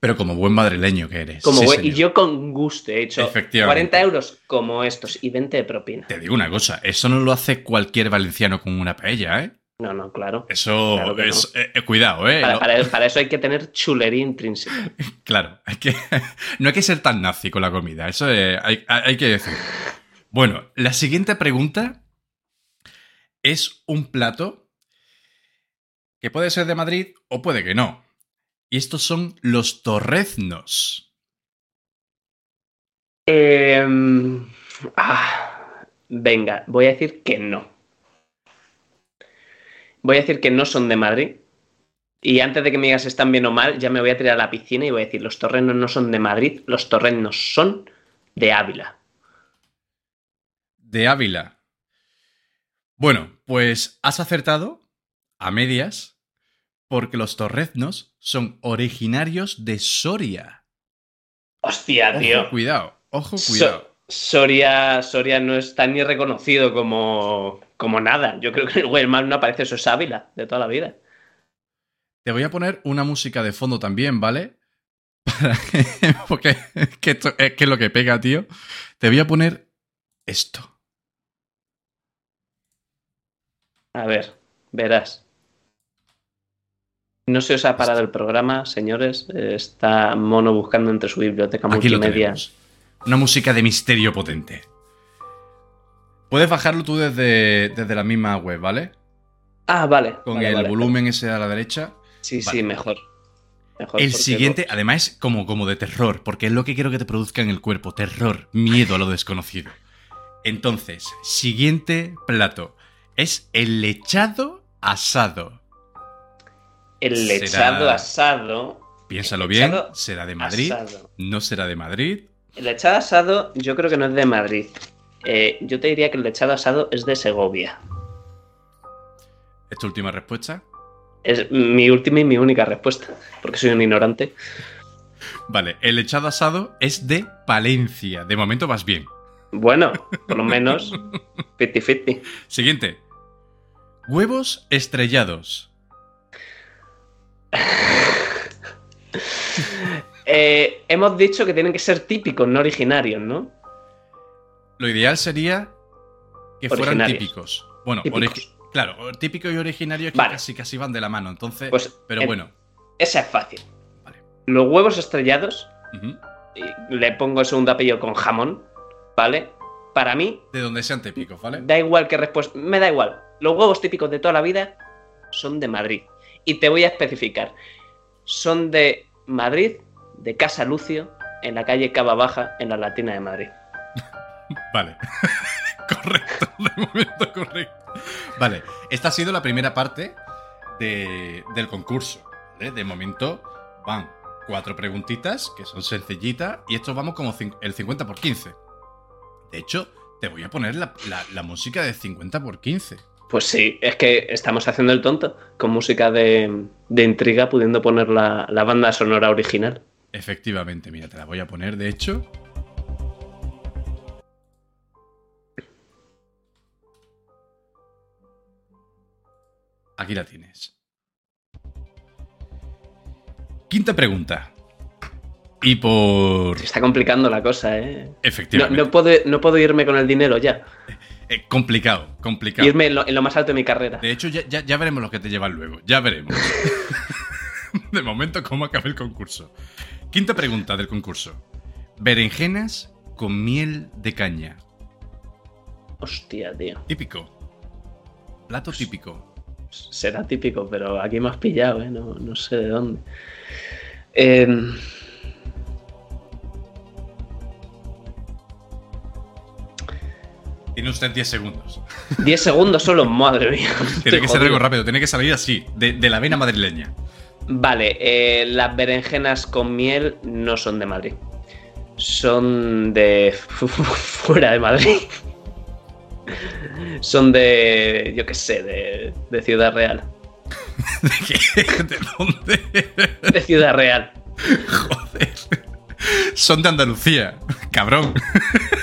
[SPEAKER 1] Pero como buen madrileño que eres.
[SPEAKER 2] Como
[SPEAKER 1] sí,
[SPEAKER 2] buen- y yo con gusto he hecho
[SPEAKER 1] Efectivamente.
[SPEAKER 2] 40 euros como estos y 20 de propina.
[SPEAKER 1] Te digo una cosa, eso no lo hace cualquier valenciano con una paella, ¿eh?
[SPEAKER 2] No, no, claro.
[SPEAKER 1] Eso
[SPEAKER 2] Claro
[SPEAKER 1] es... eh, eh, cuidado, ¿eh?
[SPEAKER 2] Para,
[SPEAKER 1] No-
[SPEAKER 2] para- para eso hay que tener chulería intrínseca.
[SPEAKER 1] Claro, hay que, no hay que ser tan nazi con la comida, eso eh, hay, hay que decir. Bueno, la siguiente pregunta es un plato que puede ser de Madrid o puede que no. Y estos son los torreznos.
[SPEAKER 2] Em, ah, venga, voy a decir que no. Voy a decir que no son de Madrid. Y antes de que me digas están bien o mal, ya me voy a tirar a la piscina y voy a decir, los torrenos no son de Madrid, los torrenos son de Ávila.
[SPEAKER 1] De Ávila. Bueno, pues has acertado a medias porque los torreznos son originarios de Soria.
[SPEAKER 2] Hostia, tío.
[SPEAKER 1] Ojo, cuidado, ojo, cuidado.
[SPEAKER 2] Soria, Soria no está ni reconocido como, como nada. Yo creo que el Google Maps no aparece, eso es Ávila, de toda la vida.
[SPEAKER 1] Te voy a poner una música de fondo también, ¿vale? Para Porque que esto es que es lo que pega, tío. Te voy a poner esto.
[SPEAKER 2] A ver, verás. No se os ha parado el programa, señores. Está Mono buscando entre su biblioteca
[SPEAKER 1] Aquí
[SPEAKER 2] multimedia.
[SPEAKER 1] Una música de misterio potente. Puedes bajarlo tú desde, desde la misma web, ¿vale?
[SPEAKER 2] Ah, vale.
[SPEAKER 1] Con
[SPEAKER 2] vale,
[SPEAKER 1] el
[SPEAKER 2] vale.
[SPEAKER 1] volumen ese a la derecha.
[SPEAKER 2] Sí,
[SPEAKER 1] Vale.
[SPEAKER 2] sí, mejor. Mejor
[SPEAKER 1] El siguiente, además, es como, como de terror, porque es lo que quiero que te produzca en el cuerpo. Terror, miedo a lo desconocido. Entonces, siguiente plato. Es el lechado asado.
[SPEAKER 2] El
[SPEAKER 1] será-
[SPEAKER 2] lechado asado.
[SPEAKER 1] Piénsalo bien,
[SPEAKER 2] lechado
[SPEAKER 1] será de Madrid,
[SPEAKER 2] asado.
[SPEAKER 1] no será de Madrid.
[SPEAKER 2] El lechado asado yo creo que no es de Madrid. Eh, yo te diría que el lechado asado es de Segovia.
[SPEAKER 1] ¿Es tu última respuesta?
[SPEAKER 2] Es mi última y mi única respuesta, porque soy un ignorante.
[SPEAKER 1] Vale, el lechado asado es de Palencia. De momento vas bien.
[SPEAKER 2] Bueno, por lo menos 50-50.
[SPEAKER 1] Siguiente. Huevos estrellados.
[SPEAKER 2] Eh, hemos dicho que tienen que ser típicos, no originarios, ¿no?
[SPEAKER 1] Lo ideal sería que fueran típicos. Bueno,
[SPEAKER 2] Típicos.
[SPEAKER 1] claro, típico y originario que
[SPEAKER 2] Vale.
[SPEAKER 1] casi casi van de la mano. Entonces,
[SPEAKER 2] Pues,
[SPEAKER 1] pero
[SPEAKER 2] eh,
[SPEAKER 1] bueno.
[SPEAKER 2] Esa es fácil.
[SPEAKER 1] Vale.
[SPEAKER 2] Los huevos estrellados, y le pongo el segundo apellido con jamón, ¿vale? Para mí,
[SPEAKER 1] De donde sean típicos, ¿vale?
[SPEAKER 2] da igual qué respuesta. Me da igual. Los huevos típicos de toda la vida son de Madrid. Y te voy a especificar. Son de Madrid, de Casa Lucio, en la calle Cava Baja, en la Latina de Madrid.
[SPEAKER 1] Vale. correcto, de momento correcto. Vale, esta ha sido la primera parte de- del concurso. ¿vale? De momento van cuatro preguntitas que son sencillitas y esto vamos como el 50 por 15. De hecho, te voy a poner la, la- la música de 50 por 15.
[SPEAKER 2] Pues sí, es que estamos haciendo el tonto con música de, de intriga, pudiendo poner la, la banda sonora original.
[SPEAKER 1] Efectivamente, mira, te la voy a poner, de hecho. Aquí la tienes. Quinta pregunta. Y por...
[SPEAKER 2] Se está complicando la cosa, ¿eh? No,
[SPEAKER 1] Efectivamente.
[SPEAKER 2] no puedo, no puedo irme con el dinero ya.
[SPEAKER 1] Eh, complicado, complicado.
[SPEAKER 2] Irme en lo, en lo más alto de mi carrera.
[SPEAKER 1] De hecho, ya, ya- ya veremos lo que te llevan luego. Ya veremos. de momento, cómo acaba el concurso. Quinta pregunta del concurso. Berenjenas con miel de caña.
[SPEAKER 2] Hostia, tío.
[SPEAKER 1] Típico. Plato típico.
[SPEAKER 2] Será típico, pero aquí me has pillado, ¿eh? No, no sé de dónde. Eh,
[SPEAKER 1] Tiene usted 10 segundos.
[SPEAKER 2] 10 segundos solo, madre mía.
[SPEAKER 1] Tiene que ser algo rápido, tiene que salir así, de, de la vena madrileña.
[SPEAKER 2] Vale, eh, las berenjenas con miel no son de Madrid. Son de fuera de Madrid. Son de, yo qué sé, de, de Ciudad Real.
[SPEAKER 1] ¿De qué? ¿De dónde?
[SPEAKER 2] De Ciudad Real.
[SPEAKER 1] Joder. Son de Andalucía, cabrón.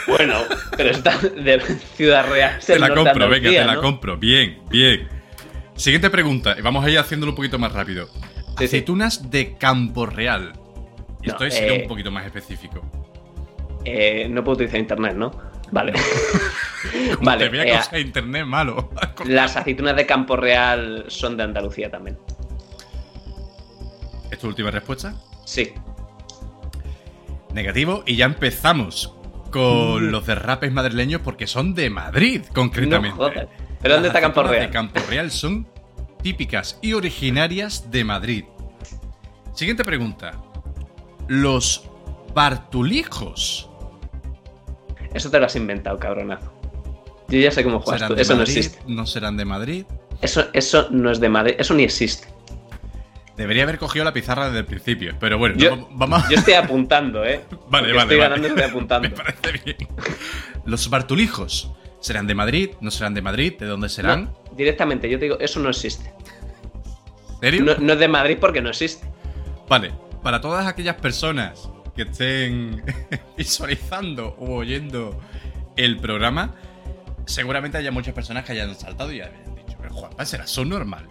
[SPEAKER 2] Bueno, pero está de Ciudad Real.
[SPEAKER 1] Te la compro, venga, te la compro. Bien, bien. Siguiente pregunta. Vamos a ir haciéndolo un poquito más rápido. Aceitunas de Campo Real. Y
[SPEAKER 2] No,
[SPEAKER 1] esto es
[SPEAKER 2] eh,
[SPEAKER 1] un poquito más específico.
[SPEAKER 2] Eh, no puedo utilizar internet, ¿no? Vale.
[SPEAKER 1] Como
[SPEAKER 2] vale,
[SPEAKER 1] te vea
[SPEAKER 2] eh,
[SPEAKER 1] cosa internet malo.
[SPEAKER 2] las aceitunas de Campo Real son de Andalucía también.
[SPEAKER 1] ¿Es tu última respuesta?
[SPEAKER 2] Sí.
[SPEAKER 1] Negativo. Y ya empezamos con los derrapes madrileños porque son de Madrid, concretamente.
[SPEAKER 2] No. ¿Pero dónde está Campo Real?
[SPEAKER 1] de Campo Real son típicas y originarias de Madrid. Siguiente pregunta. Los bartulijos
[SPEAKER 2] Eso te lo has inventado, cabronazo. Yo ya sé cómo juegas tú. Eso no existe.
[SPEAKER 1] no serán de Madrid.
[SPEAKER 2] Eso, eso no es de Madrid. Eso ni existe.
[SPEAKER 1] Debería haber cogido la pizarra desde el principio, pero bueno,
[SPEAKER 2] Yo-
[SPEAKER 1] no, vamos.
[SPEAKER 2] Yo estoy apuntando, ¿eh?
[SPEAKER 1] Vale,
[SPEAKER 2] Porque
[SPEAKER 1] vale,
[SPEAKER 2] Estoy
[SPEAKER 1] vale.
[SPEAKER 2] ganando estoy apuntando.
[SPEAKER 1] Me parece bien. Los bartulijos serán de Madrid, no serán de Madrid, ¿de dónde serán?
[SPEAKER 2] No, directamente, yo te digo, eso no existe.
[SPEAKER 1] ¿Serio?
[SPEAKER 2] No, no es de Madrid porque no existe.
[SPEAKER 1] Vale, para todas aquellas personas que estén visualizando o oyendo el programa, seguramente haya muchas personas que hayan saltado y hayan dicho, pero Juanpa, será eso normal.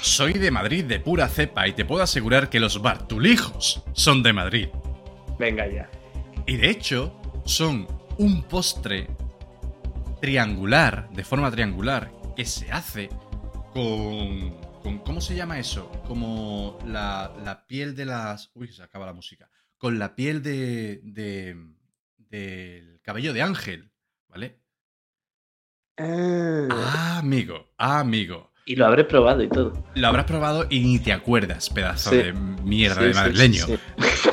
[SPEAKER 1] Soy de Madrid de pura cepa y te puedo asegurar que los bartulijos son de Madrid.
[SPEAKER 2] Venga ya.
[SPEAKER 1] Y de hecho, son un postre triangular, de forma triangular, que se hace con, con- ¿Cómo se llama eso? Como la, la piel de las. Uy, se acaba la música. Con la piel de. de del cabello de ángel, ¿vale?
[SPEAKER 2] Ah,
[SPEAKER 1] Ah, amigo, ah, amigo.
[SPEAKER 2] y lo habré probado y todo.
[SPEAKER 1] Lo habrás probado y ni te acuerdas, pedazo
[SPEAKER 2] Sí.
[SPEAKER 1] de mierda
[SPEAKER 2] Sí,
[SPEAKER 1] de
[SPEAKER 2] sí,
[SPEAKER 1] madrileño.
[SPEAKER 2] sí,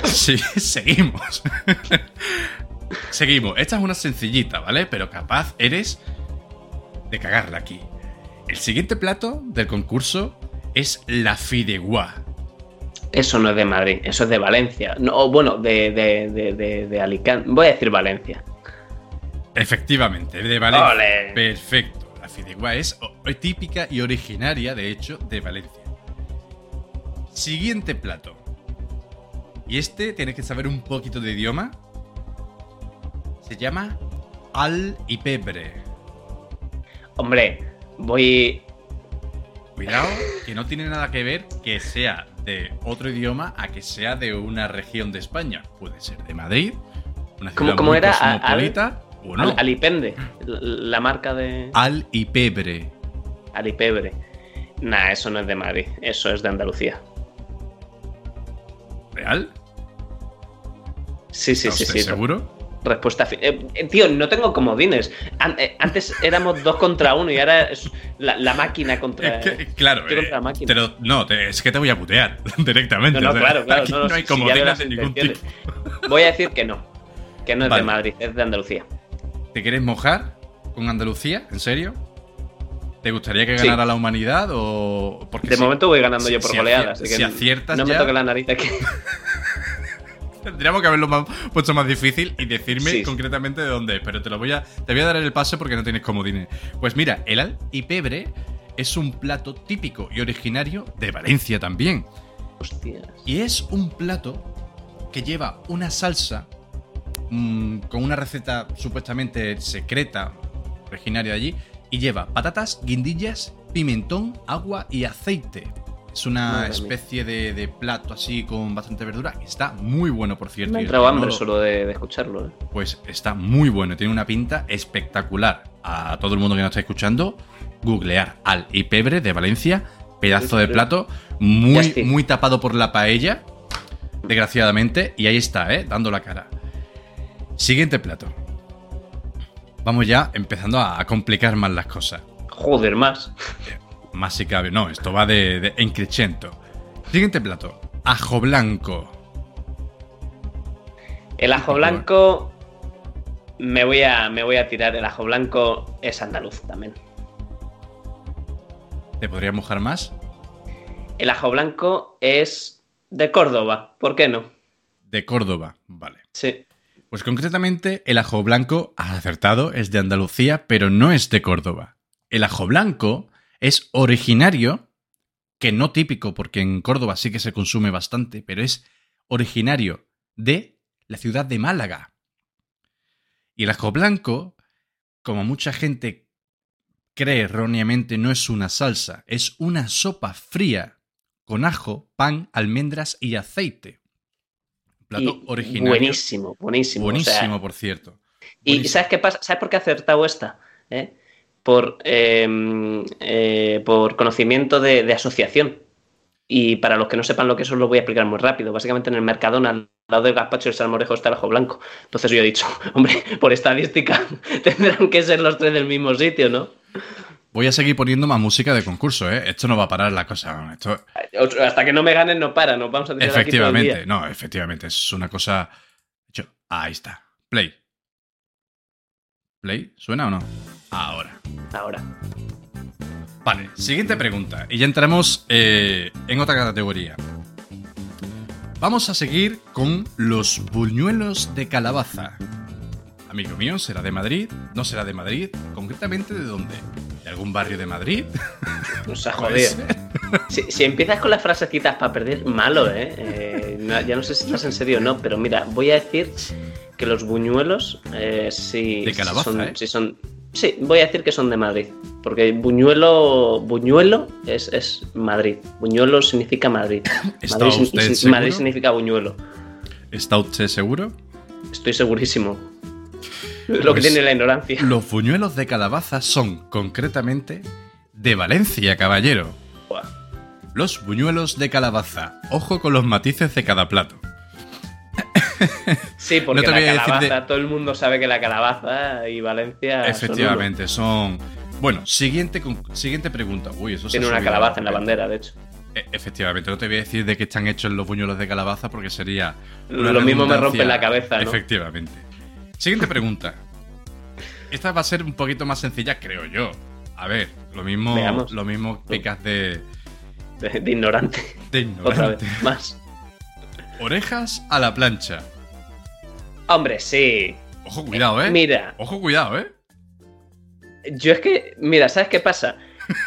[SPEAKER 2] sí.
[SPEAKER 1] Sí, seguimos. seguimos. Esta es una sencillita, ¿vale? Pero capaz eres de cagarla aquí. El siguiente plato del concurso es la fideuá.
[SPEAKER 2] Eso no es de Madrid, eso es de Valencia. No, o bueno, de, de, de, de, Alicante. Voy a decir Valencia.
[SPEAKER 1] Efectivamente, de Valencia.
[SPEAKER 2] ¡Ole!
[SPEAKER 1] Perfecto. La fideuá es típica y originaria, de hecho, de Valencia. Siguiente plato. Y este tienes que saber un poquito de idioma. Se llama al y pebre.
[SPEAKER 2] Hombre, voy.
[SPEAKER 1] Cuidado, que no tiene nada que ver que sea de otro idioma a que sea de una región de España. Puede ser de Madrid, una
[SPEAKER 2] ¿Cómo-
[SPEAKER 1] ciudad
[SPEAKER 2] cómo
[SPEAKER 1] muy
[SPEAKER 2] era?
[SPEAKER 1] Cosmopolita, o no.
[SPEAKER 2] Al- Alipende, la, la marca de
[SPEAKER 1] Al y pebre.
[SPEAKER 2] Alipebre. Nah, eso no es de Madrid, eso es de Andalucía.
[SPEAKER 1] ¿Real?
[SPEAKER 2] Sí, sí,
[SPEAKER 1] ¿Está
[SPEAKER 2] sí, sí.
[SPEAKER 1] seguro?
[SPEAKER 2] Respuesta eh, eh, tío, no tengo comodines. An- eh, antes éramos dos contra uno y ahora es la, la máquina contra.
[SPEAKER 1] Es que, claro, eh,
[SPEAKER 2] contra la máquina.
[SPEAKER 1] pero no, te- es que te voy a putear directamente.
[SPEAKER 2] No, claro, claro.
[SPEAKER 1] aquí
[SPEAKER 2] no,
[SPEAKER 1] no, hay comodines de ningún tipo.
[SPEAKER 2] Voy a decir que no. Que no es
[SPEAKER 1] Vale.
[SPEAKER 2] de Madrid, es de Andalucía.
[SPEAKER 1] ¿Te quieres mojar con Andalucía? ¿En serio? ¿Te gustaría que
[SPEAKER 2] Sí.
[SPEAKER 1] ganara la humanidad o...? Porque
[SPEAKER 2] De
[SPEAKER 1] si-
[SPEAKER 2] momento voy ganando
[SPEAKER 1] si-
[SPEAKER 2] yo por
[SPEAKER 1] si
[SPEAKER 2] goleada,
[SPEAKER 1] acier-
[SPEAKER 2] así que
[SPEAKER 1] si aciertas
[SPEAKER 2] no me toque la nariz aquí.
[SPEAKER 1] Tendríamos que haberlo puesto más difícil y decirme
[SPEAKER 2] Sí.
[SPEAKER 1] concretamente de dónde es, pero te lo voy a te voy a dar el pase porque no tienes comodines. Pues mira, el al y pebre es un plato típico y originario de Valencia también.
[SPEAKER 2] Hostias.
[SPEAKER 1] Y es un plato que lleva una salsa mm, con una receta supuestamente secreta, originaria de allí, y lleva patatas, guindillas, pimentón, agua y aceite. Es una
[SPEAKER 2] Madre
[SPEAKER 1] especie de, de plato así con bastante verdura. que Está muy bueno, por cierto.
[SPEAKER 2] Me
[SPEAKER 1] no
[SPEAKER 2] hambre
[SPEAKER 1] lo-
[SPEAKER 2] solo de, de escucharlo. ¿eh?
[SPEAKER 1] Pues está muy bueno, tiene una pinta espectacular. A todo el mundo que nos está escuchando, googlear al y pebre de Valencia, pedazo de plato, muy, muy tapado por la paella, desgraciadamente, y ahí está, ¿eh? Dando la cara. Siguiente plato. Vamos ya empezando a complicar más las cosas.
[SPEAKER 2] Joder, más.
[SPEAKER 1] Más si cabe. No, esto va de, de en crescendo. Siguiente plato. Ajo blanco.
[SPEAKER 2] El ajo blanco. Me voy, a, me voy a tirar. El ajo blanco es andaluz también.
[SPEAKER 1] ¿Te podría mojar más?
[SPEAKER 2] El ajo blanco es de Córdoba. ¿Por qué no?
[SPEAKER 1] De Córdoba. Vale.
[SPEAKER 2] Sí.
[SPEAKER 1] Pues concretamente, el ajo blanco, has acertado, es de Andalucía, pero no es de Córdoba. El ajo blanco es originario, que no típico, porque en Córdoba sí que se consume bastante, pero es originario de la ciudad de Málaga. Y el ajo blanco, como mucha gente cree erróneamente, no es una salsa, es una sopa fría con ajo, pan, almendras y aceite. Un plato
[SPEAKER 2] Y
[SPEAKER 1] originario.
[SPEAKER 2] Buenísimo, buenísimo. o sea,
[SPEAKER 1] Buenísimo, por cierto.
[SPEAKER 2] Y. ¿sabes qué pasa? ¿Sabes por qué he acertado esta? ¿Eh? Por, eh, eh, por conocimiento de, de asociación. Y para los que no sepan lo que es, os lo voy a explicar muy rápido. Básicamente en el Mercadona, al lado del gazpacho y el salmorejo está el ajo blanco. Entonces yo he dicho, hombre, por estadística tendrán que ser los tres del mismo sitio, ¿no?
[SPEAKER 1] Voy a seguir poniendo más música de concurso, ¿eh? Esto no va a parar la cosa. Esto,
[SPEAKER 2] Hasta que no me ganen no para, nos vamos a tirar aquí todo el
[SPEAKER 1] efectivamente,
[SPEAKER 2] día.
[SPEAKER 1] no, efectivamente, es una cosa. Hecho, ahí está. Play. ¿Play? ¿Suena o no? Ahora.
[SPEAKER 2] Ahora.
[SPEAKER 1] Vale, siguiente pregunta. Y ya entramos eh, en otra categoría. Vamos a seguir con los buñuelos de calabaza. Amigo mío, ¿será de Madrid? ¿No será de Madrid? ¿Concretamente de dónde? ¿De algún barrio de Madrid?
[SPEAKER 2] Ha
[SPEAKER 1] Puede
[SPEAKER 2] jodido. Si, si empiezas con las frasecitas para perder, malo, ¿eh? Eh, no- ya no sé si estás en serio o no, pero mira, voy a decir que los buñuelos, eh, sí,
[SPEAKER 1] De calabaza,
[SPEAKER 2] son,
[SPEAKER 1] ¿eh?
[SPEAKER 2] sí son... Sí, voy a decir que son de Madrid, porque buñuelo, buñuelo es, es Madrid. Buñuelo significa Madrid.
[SPEAKER 1] ¿Está
[SPEAKER 2] Madrid, sin-
[SPEAKER 1] usted
[SPEAKER 2] sin-
[SPEAKER 1] seguro?
[SPEAKER 2] Madrid significa buñuelo.
[SPEAKER 1] ¿Está usted seguro?
[SPEAKER 2] Estoy segurísimo. Lo que
[SPEAKER 1] Pues-
[SPEAKER 2] tiene la ignorancia.
[SPEAKER 1] Los buñuelos de calabaza son, concretamente, de Valencia, caballero.
[SPEAKER 2] Buah.
[SPEAKER 1] Los buñuelos de calabaza. Ojo con los matices de cada plato.
[SPEAKER 2] Sí, porque
[SPEAKER 1] No
[SPEAKER 2] la calabaza,
[SPEAKER 1] de-
[SPEAKER 2] todo el mundo sabe que la calabaza y Valencia. son
[SPEAKER 1] Efectivamente, son. Bueno, siguiente, siguiente pregunta. Uy, eso
[SPEAKER 2] Tiene una calabaza en la bandera, de hecho.
[SPEAKER 1] E- Efectivamente, no te voy a decir de qué están hechos los buñuelos de calabaza porque sería.
[SPEAKER 2] Lo mismo me rompe la cabeza, ¿no?
[SPEAKER 1] Efectivamente. Siguiente pregunta. Esta va a ser un poquito más sencilla, creo yo. A ver, lo mismo,
[SPEAKER 2] Veamos.
[SPEAKER 1] lo mismo pecas de,
[SPEAKER 2] De, de ignorante.
[SPEAKER 1] de
[SPEAKER 2] Otra
[SPEAKER 1] ignorante.
[SPEAKER 2] vez. Más.
[SPEAKER 1] Orejas a la plancha.
[SPEAKER 2] Hombre, sí.
[SPEAKER 1] Ojo, cuidado, eh.
[SPEAKER 2] Mira,
[SPEAKER 1] Ojo, cuidado, eh.
[SPEAKER 2] yo es que. Mira, ¿sabes qué pasa?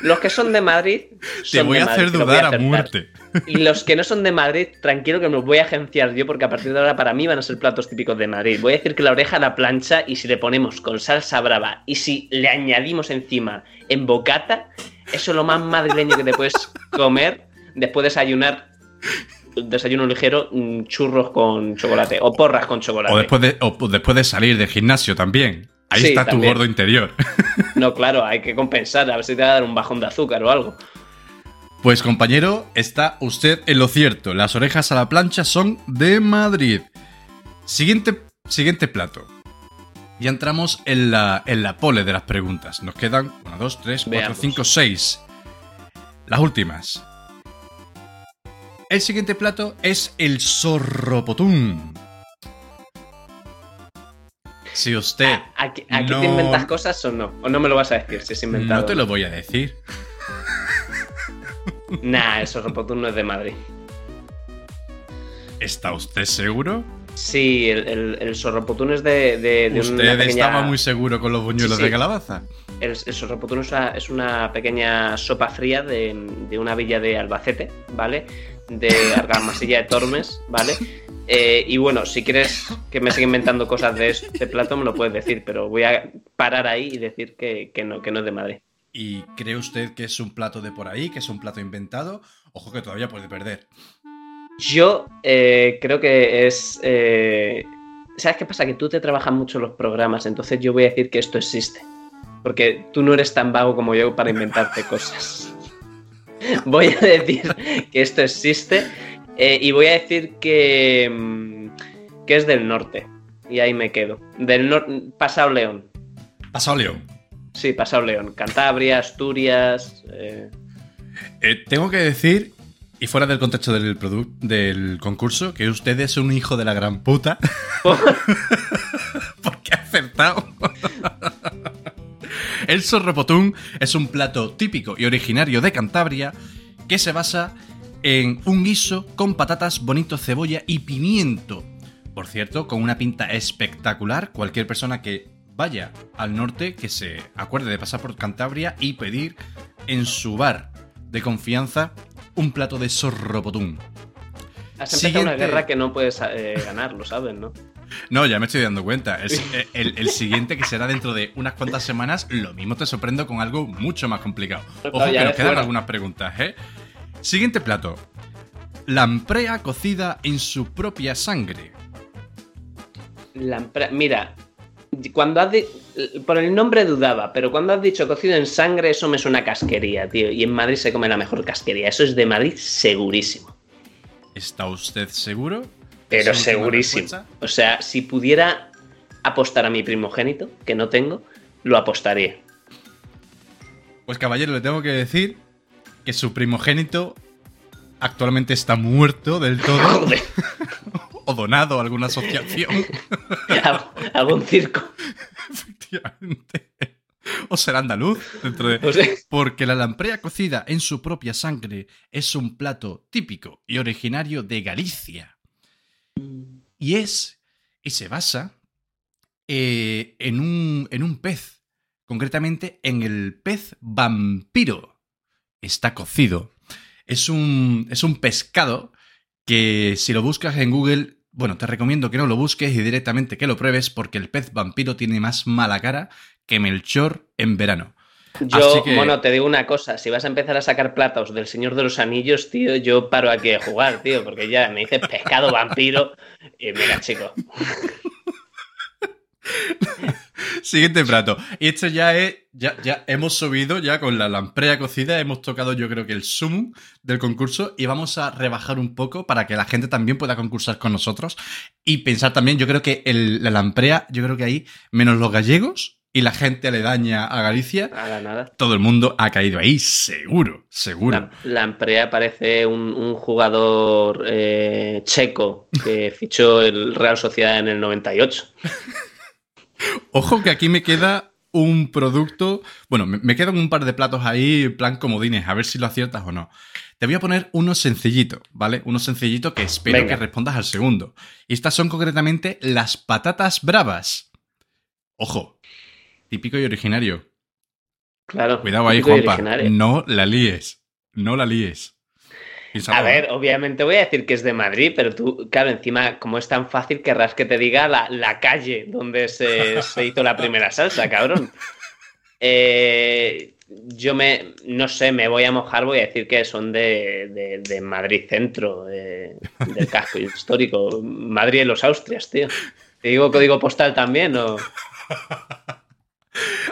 [SPEAKER 2] Los que son de Madrid.
[SPEAKER 1] Te
[SPEAKER 2] son
[SPEAKER 1] voy
[SPEAKER 2] de
[SPEAKER 1] a
[SPEAKER 2] Madrid,
[SPEAKER 1] hacer
[SPEAKER 2] te voy
[SPEAKER 1] dudar a muerte.
[SPEAKER 2] Y los que no son de Madrid, tranquilo que me los voy a agenciar yo, porque a partir de ahora para mí van a ser platos típicos de Madrid. Voy a decir que la oreja a la plancha, y si le ponemos con salsa brava, y si le añadimos encima en bocata, eso es lo más madrileño que te puedes comer después de desayunar. Desayuno ligero, mm, churros con chocolate, o porras con chocolate.
[SPEAKER 1] O después de, o después de salir del gimnasio también. Ahí
[SPEAKER 2] Sí,
[SPEAKER 1] está tu gordo interior.
[SPEAKER 2] No, claro, hay que compensar, a ver si te va a dar un bajón de azúcar o algo.
[SPEAKER 1] Pues compañero, está usted en lo cierto. Las orejas a la plancha son de Madrid. Siguiente, siguiente plato. Ya entramos en la, en la pole de las preguntas. Nos quedan 1, 2, 3, 4,
[SPEAKER 2] Veamos.
[SPEAKER 1] 5, 6. Las últimas. El siguiente plato es el zorropotún. Si usted
[SPEAKER 2] ¿Aquí, aquí
[SPEAKER 1] No.
[SPEAKER 2] te inventas cosas o no? ¿O no me lo vas a decir si es inventado?
[SPEAKER 1] no te lo voy a decir.
[SPEAKER 2] Nah, eso Ropotún no es de Madrid.
[SPEAKER 1] ¿Está usted seguro?
[SPEAKER 2] Sí, el, el, el sorropotún es de, de, de
[SPEAKER 1] Usted
[SPEAKER 2] una pequeña...
[SPEAKER 1] estaba muy seguro con los buñuelos
[SPEAKER 2] Sí, sí.
[SPEAKER 1] de calabaza.
[SPEAKER 2] El, el sorropotún es una, es una pequeña sopa fría de, de una villa de Albacete, ¿vale? De Argamasilla de Tormes, ¿vale? Eh, y bueno, si quieres que me siga inventando cosas de este plato, me lo puedes decir, pero voy a parar ahí y decir que, que no, que no es de Madrid.
[SPEAKER 1] ¿Y cree usted que es un plato de por ahí, que es un plato inventado? Ojo que todavía puede perder.
[SPEAKER 2] Yo eh, creo que es. eh, ¿Sabes qué pasa? Que tú te trabajas mucho los programas, entonces yo voy a decir que esto existe. Porque tú no eres tan vago como yo para inventarte cosas. Voy a decir que esto existe eh, y voy a decir que, mm, que es del norte. Y ahí me quedo. Del norte. Pasado León.
[SPEAKER 1] Pasado León.
[SPEAKER 2] Sí, pasado León. Cantabria, Asturias. eh,
[SPEAKER 1] Eh, tengo que decir, y fuera del contexto del, del concurso, que usted es un hijo de la gran puta. Porque ha acertado. El sorropotún es un plato típico y originario de Cantabria que se basa en un guiso con patatas, bonito, cebolla y pimiento. Por cierto, con una pinta espectacular, cualquier persona que vaya al norte que se acuerde de pasar por Cantabria y pedir en su bar de confianza un plato de sorropotún.
[SPEAKER 2] Has empezado una guerra que no puedes eh, ganar, lo sabes, ¿no?
[SPEAKER 1] No, ya me estoy dando cuenta. El, el- el siguiente, que será dentro de unas cuantas semanas, lo mismo te sorprendo con algo mucho más complicado. Ojo que nos quedan algunas preguntas, ¿eh? Siguiente plato. Lamprea cocida en su propia sangre.
[SPEAKER 2] La empre- Mira, cuando has por el nombre dudaba, pero cuando has dicho cocido en sangre, eso me suena a casquería, tío. Y en Madrid se come la mejor casquería. Eso es de Madrid segurísimo.
[SPEAKER 1] ¿Está usted seguro?
[SPEAKER 2] Pero
[SPEAKER 1] ¿Es su última
[SPEAKER 2] segurísimo.
[SPEAKER 1] respuesta?
[SPEAKER 2] O sea, si pudiera apostar a mi primogénito, que no tengo, lo apostaría.
[SPEAKER 1] Pues caballero, le tengo que decir que su primogénito actualmente está muerto del todo
[SPEAKER 2] Joder,
[SPEAKER 1] o donado a alguna asociación.
[SPEAKER 2] un circo.
[SPEAKER 1] Efectivamente. O será andaluz dentro de...
[SPEAKER 2] O sea,
[SPEAKER 1] Porque la lamprea cocida en su propia sangre es un plato típico y originario de Galicia. Y es, y se basa eh, en, un, en un pez, concretamente en el pez vampiro. Está cocido. Es un, es un pescado que si lo buscas en Google, bueno, te recomiendo que no lo busques y directamente que lo pruebes porque el pez vampiro tiene más mala cara que Melchor en verano.
[SPEAKER 2] Yo,
[SPEAKER 1] que-
[SPEAKER 2] bueno, te digo una cosa, si vas a empezar a sacar platos del Señor de los Anillos, tío, yo paro aquí de jugar, tío, porque ya me dices pescado vampiro y mira, chico.
[SPEAKER 1] Siguiente plato. Y esto ya es. Ya, ya hemos subido, ya con la lamprea cocida, hemos tocado, yo creo que el sumum del concurso. Y vamos a rebajar un poco para que la gente también pueda concursar con nosotros. Y pensar también, yo creo que el- la lamprea, yo creo que ahí, menos los gallegos y la gente aledaña a Galicia,
[SPEAKER 2] Nada, nada.
[SPEAKER 1] todo el mundo ha caído ahí, seguro, seguro.
[SPEAKER 2] La, Lamprea parece un, un jugador eh, checo que fichó el Real Sociedad en el 98.
[SPEAKER 1] Ojo que aquí me queda un producto. Bueno, me, me quedan un par de platos ahí, plan comodines, a ver si lo aciertas o no. Te voy a poner uno sencillito, ¿vale? Uno sencillito que espero
[SPEAKER 2] Venga.
[SPEAKER 1] que respondas al segundo. Y estas son concretamente las patatas bravas. Ojo, típico y originario.
[SPEAKER 2] Claro.
[SPEAKER 1] Cuidado ahí,
[SPEAKER 2] y
[SPEAKER 1] Juanpa. No la líes. No la líes. Piénsalo,
[SPEAKER 2] A ver, obviamente voy a decir que es de Madrid, pero tú, claro, encima, como es tan fácil, querrás que te diga la, la calle donde se, se hizo la primera salsa, cabrón. Eh, yo me, no sé, me voy a mojar, voy a decir que son de, de- de Madrid Centro, de- del casco histórico. Madrid en los Austrias, tío. ¿Te digo código postal también o...?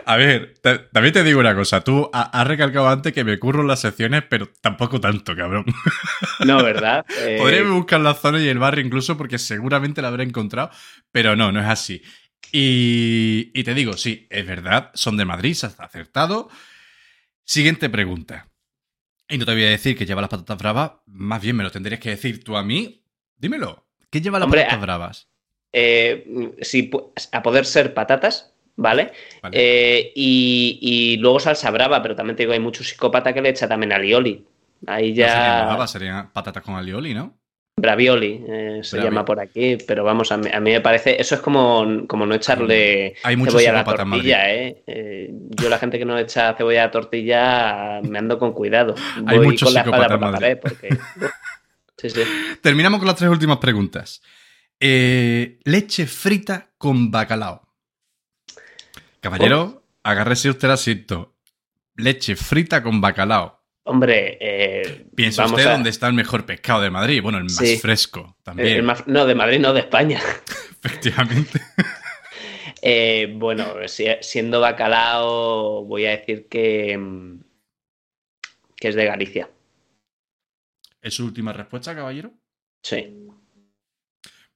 [SPEAKER 1] A ver, ta- también te digo una cosa. Tú ha- has recalcado antes que me curro las secciones, pero tampoco tanto, cabrón.
[SPEAKER 2] No, ¿verdad? Eh,
[SPEAKER 1] Podría buscar la zona y el barrio incluso porque seguramente la habré encontrado, pero no, no es así. Y, y te digo, sí, es verdad, son de Madrid, se ha acertado. Siguiente pregunta. Y no te voy a decir que lleva las patatas bravas, más bien me lo tendrías que decir tú a mí. Dímelo, ¿qué lleva las
[SPEAKER 2] Hombre,
[SPEAKER 1] patatas bravas?
[SPEAKER 2] eh, si a poder ser patatas, ¿vale?
[SPEAKER 1] Vale.
[SPEAKER 2] Eh, y, y luego salsa brava, pero también te digo, hay mucho psicópata que le echa también alioli. Ahí
[SPEAKER 1] No serían
[SPEAKER 2] ya.
[SPEAKER 1] bravas, serían patatas con alioli, ¿no?
[SPEAKER 2] Bravioli eh, se llama por aquí, pero vamos, a mí, a mí me parece. Eso es como, como no echarle
[SPEAKER 1] Hay
[SPEAKER 2] cebolla a la tortilla, ¿eh? Eh, Yo, la gente que no echa cebolla a la tortilla, me ando con cuidado.
[SPEAKER 1] Hay
[SPEAKER 2] Voy
[SPEAKER 1] mucho
[SPEAKER 2] con la
[SPEAKER 1] psicópata
[SPEAKER 2] por la pared, porque. Sí, sí.
[SPEAKER 1] Terminamos con las tres últimas preguntas. Eh, leche frita con bacalao. Caballero, agárrese usted el asiento. Leche frita con bacalao.
[SPEAKER 2] Hombre, eh,
[SPEAKER 1] Piensa usted
[SPEAKER 2] a-
[SPEAKER 1] dónde está el mejor pescado de Madrid. Bueno, el más
[SPEAKER 2] Sí.
[SPEAKER 1] fresco también,
[SPEAKER 2] el más- no, de Madrid, no, de España.
[SPEAKER 1] efectivamente.
[SPEAKER 2] Eh, bueno, si- siendo bacalao, voy a decir que, que es de Galicia.
[SPEAKER 1] ¿Es su última respuesta, caballero?
[SPEAKER 2] Sí.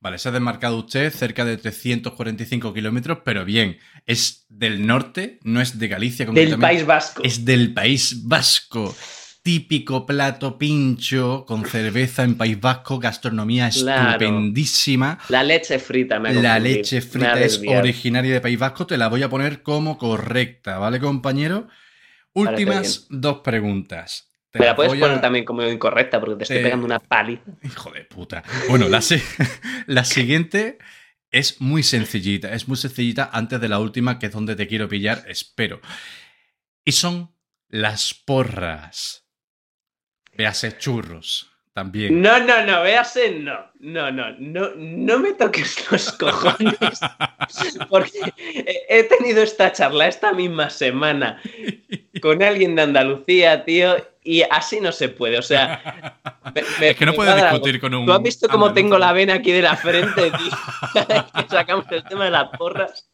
[SPEAKER 1] Vale, se ha desmarcado usted cerca de 345 kilómetros, pero bien, es del norte, no es de Galicia
[SPEAKER 2] Del. País Vasco.
[SPEAKER 1] Es del País Vasco. Típico plato pincho con cerveza en País Vasco, gastronomía
[SPEAKER 2] Claro.
[SPEAKER 1] estupendísima.
[SPEAKER 2] La leche frita, me
[SPEAKER 1] La leche
[SPEAKER 2] me
[SPEAKER 1] frita es originaria de País Vasco, te la voy a poner como correcta, ¿vale, compañero? Últimas dos preguntas. Te
[SPEAKER 2] Me la puedes poner también como incorrecta porque te estoy
[SPEAKER 1] Te-
[SPEAKER 2] pegando una paliza.
[SPEAKER 1] Hijo de puta. Bueno, la, si- la siguiente es muy sencillita. Es muy sencillita antes de la última, que es donde te quiero pillar, espero. Y son las porras. Véase churros también.
[SPEAKER 2] No, no, no, véase, no. No, no, no, no me toques los cojones. Porque he- tenido esta charla esta misma semana con alguien de Andalucía, tío, y así no se puede. O sea, me- me-
[SPEAKER 1] es que no puedes discutir
[SPEAKER 2] algo.
[SPEAKER 1] con un.
[SPEAKER 2] ¿Tú has visto cómo tengo la vena aquí de la frente, tío? que sacamos el tema de las porras.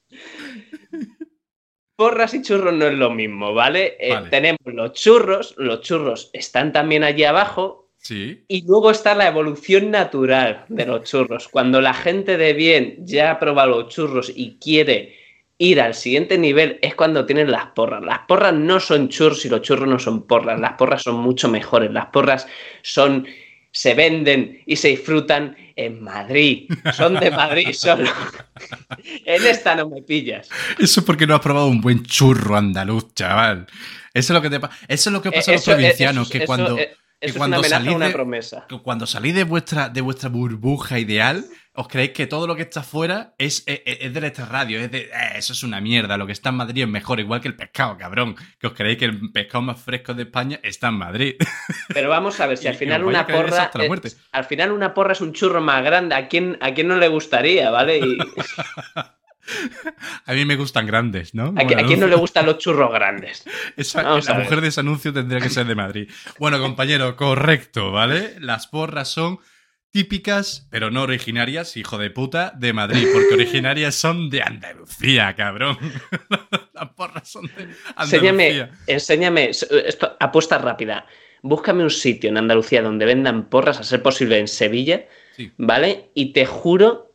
[SPEAKER 2] Porras y churros no es lo mismo, ¿vale? Eh,
[SPEAKER 1] Vale.
[SPEAKER 2] Tenemos los churros, los churros están también allí abajo,
[SPEAKER 1] Sí.
[SPEAKER 2] y luego está la evolución natural de los churros. Cuando la gente de bien ya ha probado los churros y quiere ir al siguiente nivel, es cuando tienen las porras. Las porras no son churros y los churros no son porras. Las porras son mucho mejores. Las porras son. se venden y se disfrutan en Madrid. Son de Madrid solo. en esta no me pillas.
[SPEAKER 1] Eso es porque no has probado un buen churro andaluz, chaval. Eso es lo que te Eso es lo que pasa a los
[SPEAKER 2] Eso-
[SPEAKER 1] provincianos,
[SPEAKER 2] eso-
[SPEAKER 1] que
[SPEAKER 2] eso-
[SPEAKER 1] cuando.
[SPEAKER 2] eh, Eso es una amenaza una
[SPEAKER 1] de-
[SPEAKER 2] promesa.
[SPEAKER 1] que cuando salís de vuestra, de vuestra burbuja ideal, os creéis que todo lo que está fuera es, es, es de este radio, es de, "Eh, eso es una mierda, lo que está en Madrid es mejor, igual que el pescado, cabrón. Que os creéis que el pescado más fresco de España está en Madrid.
[SPEAKER 2] Pero vamos a ver, si al final una porra. es- al final una porra es un churro más grande. ¿A quién, a quién no le gustaría, vale? Y
[SPEAKER 1] A mí me gustan grandes, ¿no?
[SPEAKER 2] a, quién no le gustan los churros grandes.
[SPEAKER 1] Esa- la mujer de ese anuncio tendría que ser de Madrid. Bueno, compañero, correcto, ¿vale? Las porras son típicas, pero no originarias, hijo de puta, de Madrid, porque originarias son de Andalucía, cabrón. Las porras son de
[SPEAKER 2] Enséñame,
[SPEAKER 1] Andalucía.
[SPEAKER 2] enséñame, esto, apuesta rápida. Búscame un sitio en Andalucía donde vendan porras, a ser posible en Sevilla,
[SPEAKER 1] Sí.
[SPEAKER 2] ¿vale? Y te juro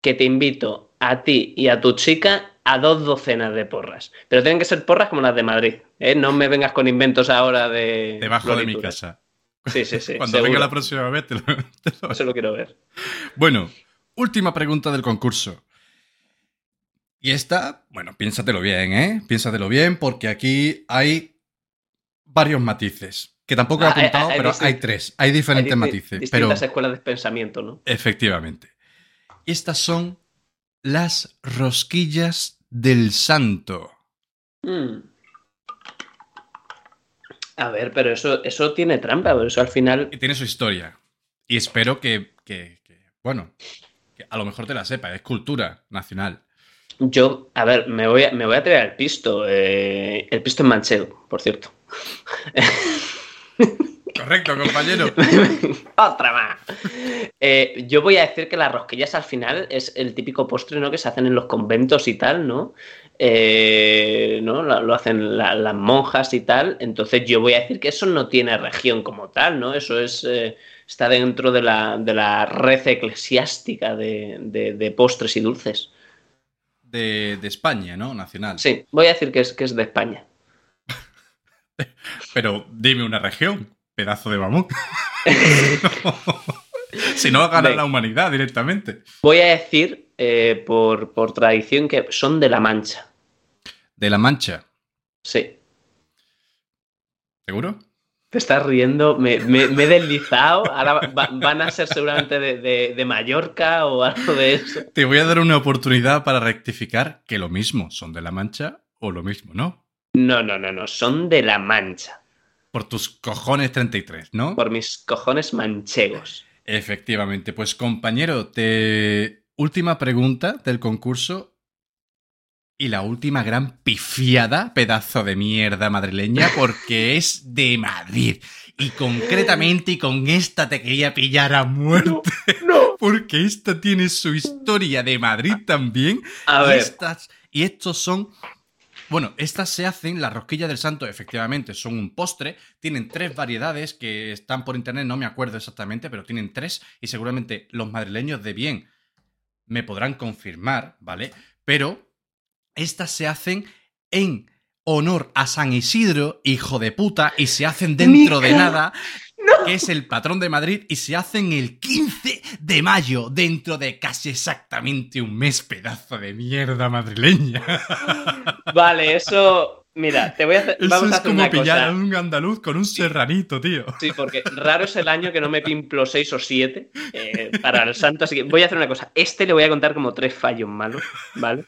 [SPEAKER 2] que te invito a ti y a tu chica a dos docenas de porras. Pero tienen que ser porras como las de Madrid, ¿eh? No me vengas con inventos ahora de...
[SPEAKER 1] Debajo de mi casa.
[SPEAKER 2] Sí, sí, sí.
[SPEAKER 1] Cuando
[SPEAKER 2] seguro.
[SPEAKER 1] venga la próxima vez te lo- te lo
[SPEAKER 2] Eso lo quiero ver.
[SPEAKER 1] Bueno, última pregunta del concurso. Y esta, bueno, piénsatelo bien, ¿eh? Piénsatelo bien, porque aquí hay varios matices. Que tampoco he
[SPEAKER 2] Ah, hay-
[SPEAKER 1] apuntado,
[SPEAKER 2] hay
[SPEAKER 1] pero hay tres. Hay diferentes
[SPEAKER 2] Hay
[SPEAKER 1] matices. Pero
[SPEAKER 2] Distintas escuelas de pensamiento, ¿no?
[SPEAKER 1] efectivamente. Estas son las rosquillas del santo.
[SPEAKER 2] Mm. A ver, pero eso, eso tiene trampa, pero eso al final.
[SPEAKER 1] Y tiene su historia. Y espero que, que- que, bueno, que a lo mejor te la sepa. Es cultura nacional.
[SPEAKER 2] Yo, a ver, me voy a, me voy a traer el pisto. eh, el pisto en manchego, por cierto.
[SPEAKER 1] Correcto, compañero.
[SPEAKER 2] Otra más. Eh, yo voy a decir que las rosquillas al final es el típico postre ¿no? que se hacen en los conventos y tal, ¿no? Eh, ¿no? Lo, lo hacen la- las monjas y tal. Entonces yo voy a decir que eso no tiene región como tal, ¿no? Eso es. eh, está dentro de la, de la red eclesiástica de, de- de postres y dulces.
[SPEAKER 1] De, de España, ¿no? Nacional.
[SPEAKER 2] Sí, voy a decir que es, que es de España.
[SPEAKER 1] Pero dime una región, pedazo de mamón. si no, gana la humanidad directamente.
[SPEAKER 2] Voy a decir, eh, por, por tradición, que son de La Mancha.
[SPEAKER 1] De La Mancha,
[SPEAKER 2] Sí.
[SPEAKER 1] ¿seguro?
[SPEAKER 2] Te estás riendo, me, me- me he deslizado. Ahora va- van a ser seguramente de, de- de Mallorca o algo de eso.
[SPEAKER 1] Te voy a dar una oportunidad para rectificar que lo mismo son de La Mancha o lo mismo, ¿no?
[SPEAKER 2] No, no, no, no, son de La Mancha.
[SPEAKER 1] Por tus cojones 33, ¿no?
[SPEAKER 2] Por mis cojones manchegos.
[SPEAKER 1] Efectivamente. Pues compañero, te... última pregunta del concurso y la última gran pifiada, pedazo de mierda madrileña, porque es de Madrid. Y concretamente, y con esta te quería pillar a muerte.
[SPEAKER 2] No.
[SPEAKER 1] Porque esta tiene su historia de Madrid también.
[SPEAKER 2] A
[SPEAKER 1] y,
[SPEAKER 2] ver,
[SPEAKER 1] estas, y estos son. Bueno, estas se hacen, las rosquillas del santo, efectivamente, son un postre. Tienen tres variedades que están por internet, no me acuerdo exactamente, pero tienen tres. Y seguramente los madrileños de bien me podrán confirmar, ¿vale? Pero estas se hacen en honor a San Isidro, hijo de puta, y se hacen dentro de nada, que es el patrón de Madrid, y se hacen el 15 de mayo, dentro de casi exactamente un mes, pedazo de mierda madrileña.
[SPEAKER 2] vale, eso. Mira, te voy a hacer.
[SPEAKER 1] Eso
[SPEAKER 2] Vamos a
[SPEAKER 1] es
[SPEAKER 2] hacer
[SPEAKER 1] como
[SPEAKER 2] una
[SPEAKER 1] pillar a un andaluz con un serranito, tío.
[SPEAKER 2] Sí, porque raro es el año que no me pimplo seis o siete eh, para el santo. Así que voy a hacer una cosa. Este le voy a contar como tres fallos malos, ¿vale?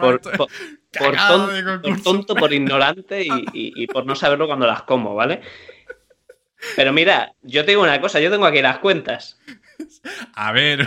[SPEAKER 2] Por, por- por
[SPEAKER 1] Cagado
[SPEAKER 2] ton-
[SPEAKER 1] de
[SPEAKER 2] por tonto, por ignorante y, y- y por no saberlo cuando las como, ¿vale? Pero mira, yo te digo una cosa, yo tengo aquí las cuentas.
[SPEAKER 1] A ver.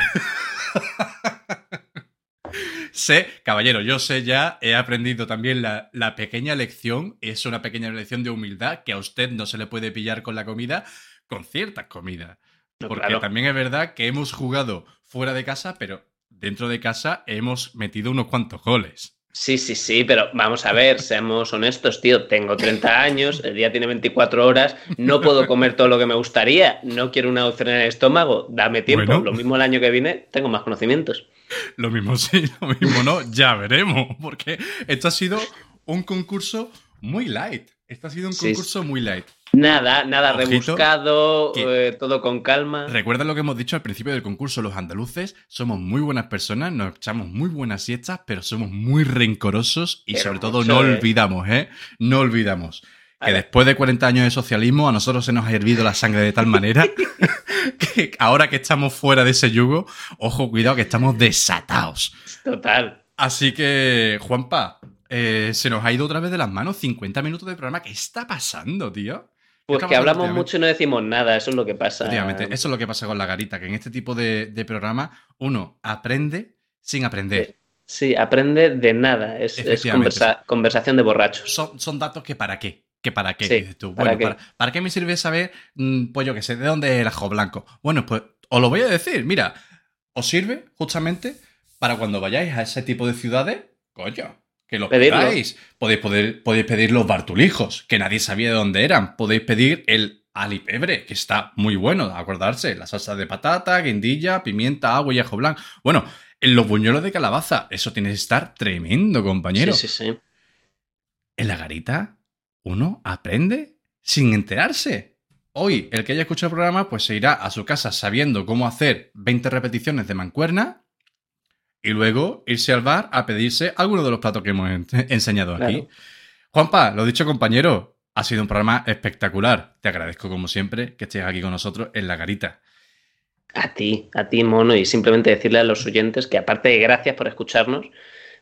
[SPEAKER 1] sé, caballero, yo sé ya, he aprendido también la, la pequeña lección, es una pequeña lección de humildad que a usted no se le puede pillar con la comida, con ciertas comidas. Porque
[SPEAKER 2] claro.
[SPEAKER 1] también es verdad que hemos jugado fuera de casa, pero dentro de casa hemos metido unos cuantos goles.
[SPEAKER 2] Sí, sí, sí, pero vamos a ver, seamos honestos, tío. Tengo 30 años, el día tiene 24 horas, no puedo comer todo lo que me gustaría, no quiero una opción en el estómago, dame tiempo.
[SPEAKER 1] Bueno.
[SPEAKER 2] Lo mismo el año que viene, tengo más conocimientos.
[SPEAKER 1] Lo mismo sí, lo mismo no, ya veremos, porque esto ha sido un concurso muy light. Esto ha sido un
[SPEAKER 2] Sí.
[SPEAKER 1] concurso muy light.
[SPEAKER 2] Nada, nada
[SPEAKER 1] Ojito,
[SPEAKER 2] rebuscado,
[SPEAKER 1] que-
[SPEAKER 2] eh, todo con calma.
[SPEAKER 1] Recuerda lo que hemos dicho al principio del concurso, los andaluces somos muy buenas personas, nos echamos muy buenas siestas, pero somos muy rencorosos y
[SPEAKER 2] Pero
[SPEAKER 1] sobre todo
[SPEAKER 2] mucho,
[SPEAKER 1] no
[SPEAKER 2] ¿eh?
[SPEAKER 1] olvidamos, ¿eh? No olvidamos. Que después de 40 años de socialismo a nosotros se nos ha hervido la sangre de tal manera que ahora que estamos fuera de ese yugo, ojo, cuidado que estamos desatados.
[SPEAKER 2] Total.
[SPEAKER 1] Así que, Juanpa, eh, se nos ha ido otra vez de las manos 50 minutos de programa. ¿Qué está pasando, tío? ¿Qué
[SPEAKER 2] Pues que hablamos mucho y no decimos nada, eso es lo que pasa.
[SPEAKER 1] Efectivamente, eso es lo que pasa con la garita, que en este tipo de, de programa uno aprende sin aprender.
[SPEAKER 2] Sí, aprende de nada, es, es
[SPEAKER 1] Efectivamente.
[SPEAKER 2] conversa- conversación de borrachos.
[SPEAKER 1] Son, son datos que para qué. ¿Que para qué?
[SPEAKER 2] Sí,
[SPEAKER 1] dices tú.
[SPEAKER 2] ¿para
[SPEAKER 1] Bueno,
[SPEAKER 2] qué?
[SPEAKER 1] ¿para, para qué me sirve saber, mm, pues yo qué sé, de dónde es el ajo blanco? Bueno, pues os lo voy a decir. Mira, os sirve justamente para cuando vayáis a ese tipo de ciudades, coño, que los
[SPEAKER 2] Pedirlo.
[SPEAKER 1] pedáis. Podéis, poder- podéis pedir los bartulijos, que nadie sabía de dónde eran. Podéis pedir el alipebre, que está muy bueno, acordarse. La salsa de patata, guindilla, pimienta, agua y ajo blanco. Bueno, en los buñuelos de calabaza, eso tiene que estar tremendo, compañero.
[SPEAKER 2] Sí, sí, sí.
[SPEAKER 1] En la garita, uno aprende sin enterarse. Hoy, el que haya escuchado el programa, pues se irá a su casa sabiendo cómo hacer 20 repeticiones de mancuerna y luego irse al bar a pedirse alguno de los platos que hemos en- enseñado aquí. Juanpa, lo dicho, compañero, ha sido un programa espectacular. Te agradezco, como siempre, que estés aquí con nosotros en la garita.
[SPEAKER 2] A ti, a ti, mono, y simplemente decirle a los oyentes que aparte de gracias por escucharnos,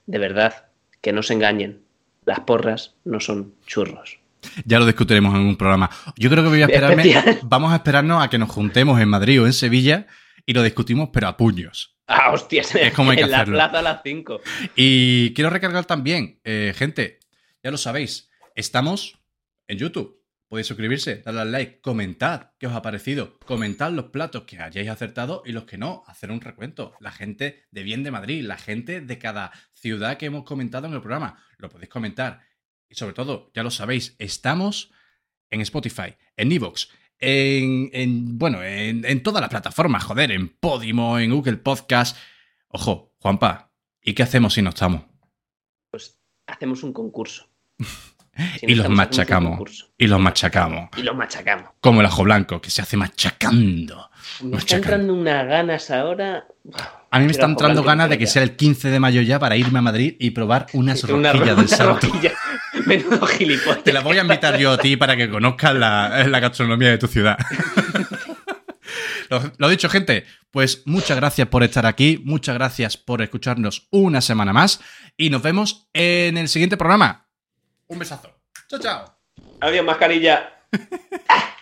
[SPEAKER 2] de verdad, que no se engañen. Las porras no son churros.
[SPEAKER 1] Ya lo discutiremos en un programa. Yo creo que voy a esperarme. Vamos a esperarnos a que nos juntemos en Madrid o en Sevilla y lo discutimos, pero a puños.
[SPEAKER 2] Ah, hostias,
[SPEAKER 1] Es como hay que
[SPEAKER 2] en la
[SPEAKER 1] hacerlo.
[SPEAKER 2] plaza a las 5.
[SPEAKER 1] Y quiero recargar también, eh, gente, ya lo sabéis, estamos en YouTube. Podéis suscribirse, darle al like, comentad qué os ha parecido, comentad los platos que hayáis acertado y los que no, hacer un recuento. La gente de bien de Madrid, la gente de cada ciudad que hemos comentado en el programa, lo podéis comentar. Y sobre todo, ya lo sabéis, estamos en Spotify, en Evox, en, en, bueno, en, en todas las plataformas, joder, en Podimo, en Google Podcast. Ojo, Juanpa, ¿y qué hacemos si no estamos?
[SPEAKER 2] Pues hacemos un concurso. Si
[SPEAKER 1] y los machacamos. Y los machacamos.
[SPEAKER 2] Y los machacamos.
[SPEAKER 1] Como el ajo blanco, que se hace machacando.
[SPEAKER 2] Me
[SPEAKER 1] Machacan.
[SPEAKER 2] están entrando unas ganas ahora.
[SPEAKER 1] A mí me
[SPEAKER 2] Quiero
[SPEAKER 1] está entrando ganas de que sea el 15 de mayo ya para irme a Madrid y probar unas
[SPEAKER 2] Una
[SPEAKER 1] rosquillas
[SPEAKER 2] ro-
[SPEAKER 1] del
[SPEAKER 2] una. Menudo gilipollas.
[SPEAKER 1] Te la voy a invitar yo a ti para que conozcas la, la gastronomía de tu ciudad. Lo, lo dicho, gente, pues muchas gracias por estar aquí, muchas gracias por escucharnos una semana más y nos vemos en el siguiente programa. Un besazo. Chao, chao.
[SPEAKER 2] Adiós, mascarilla.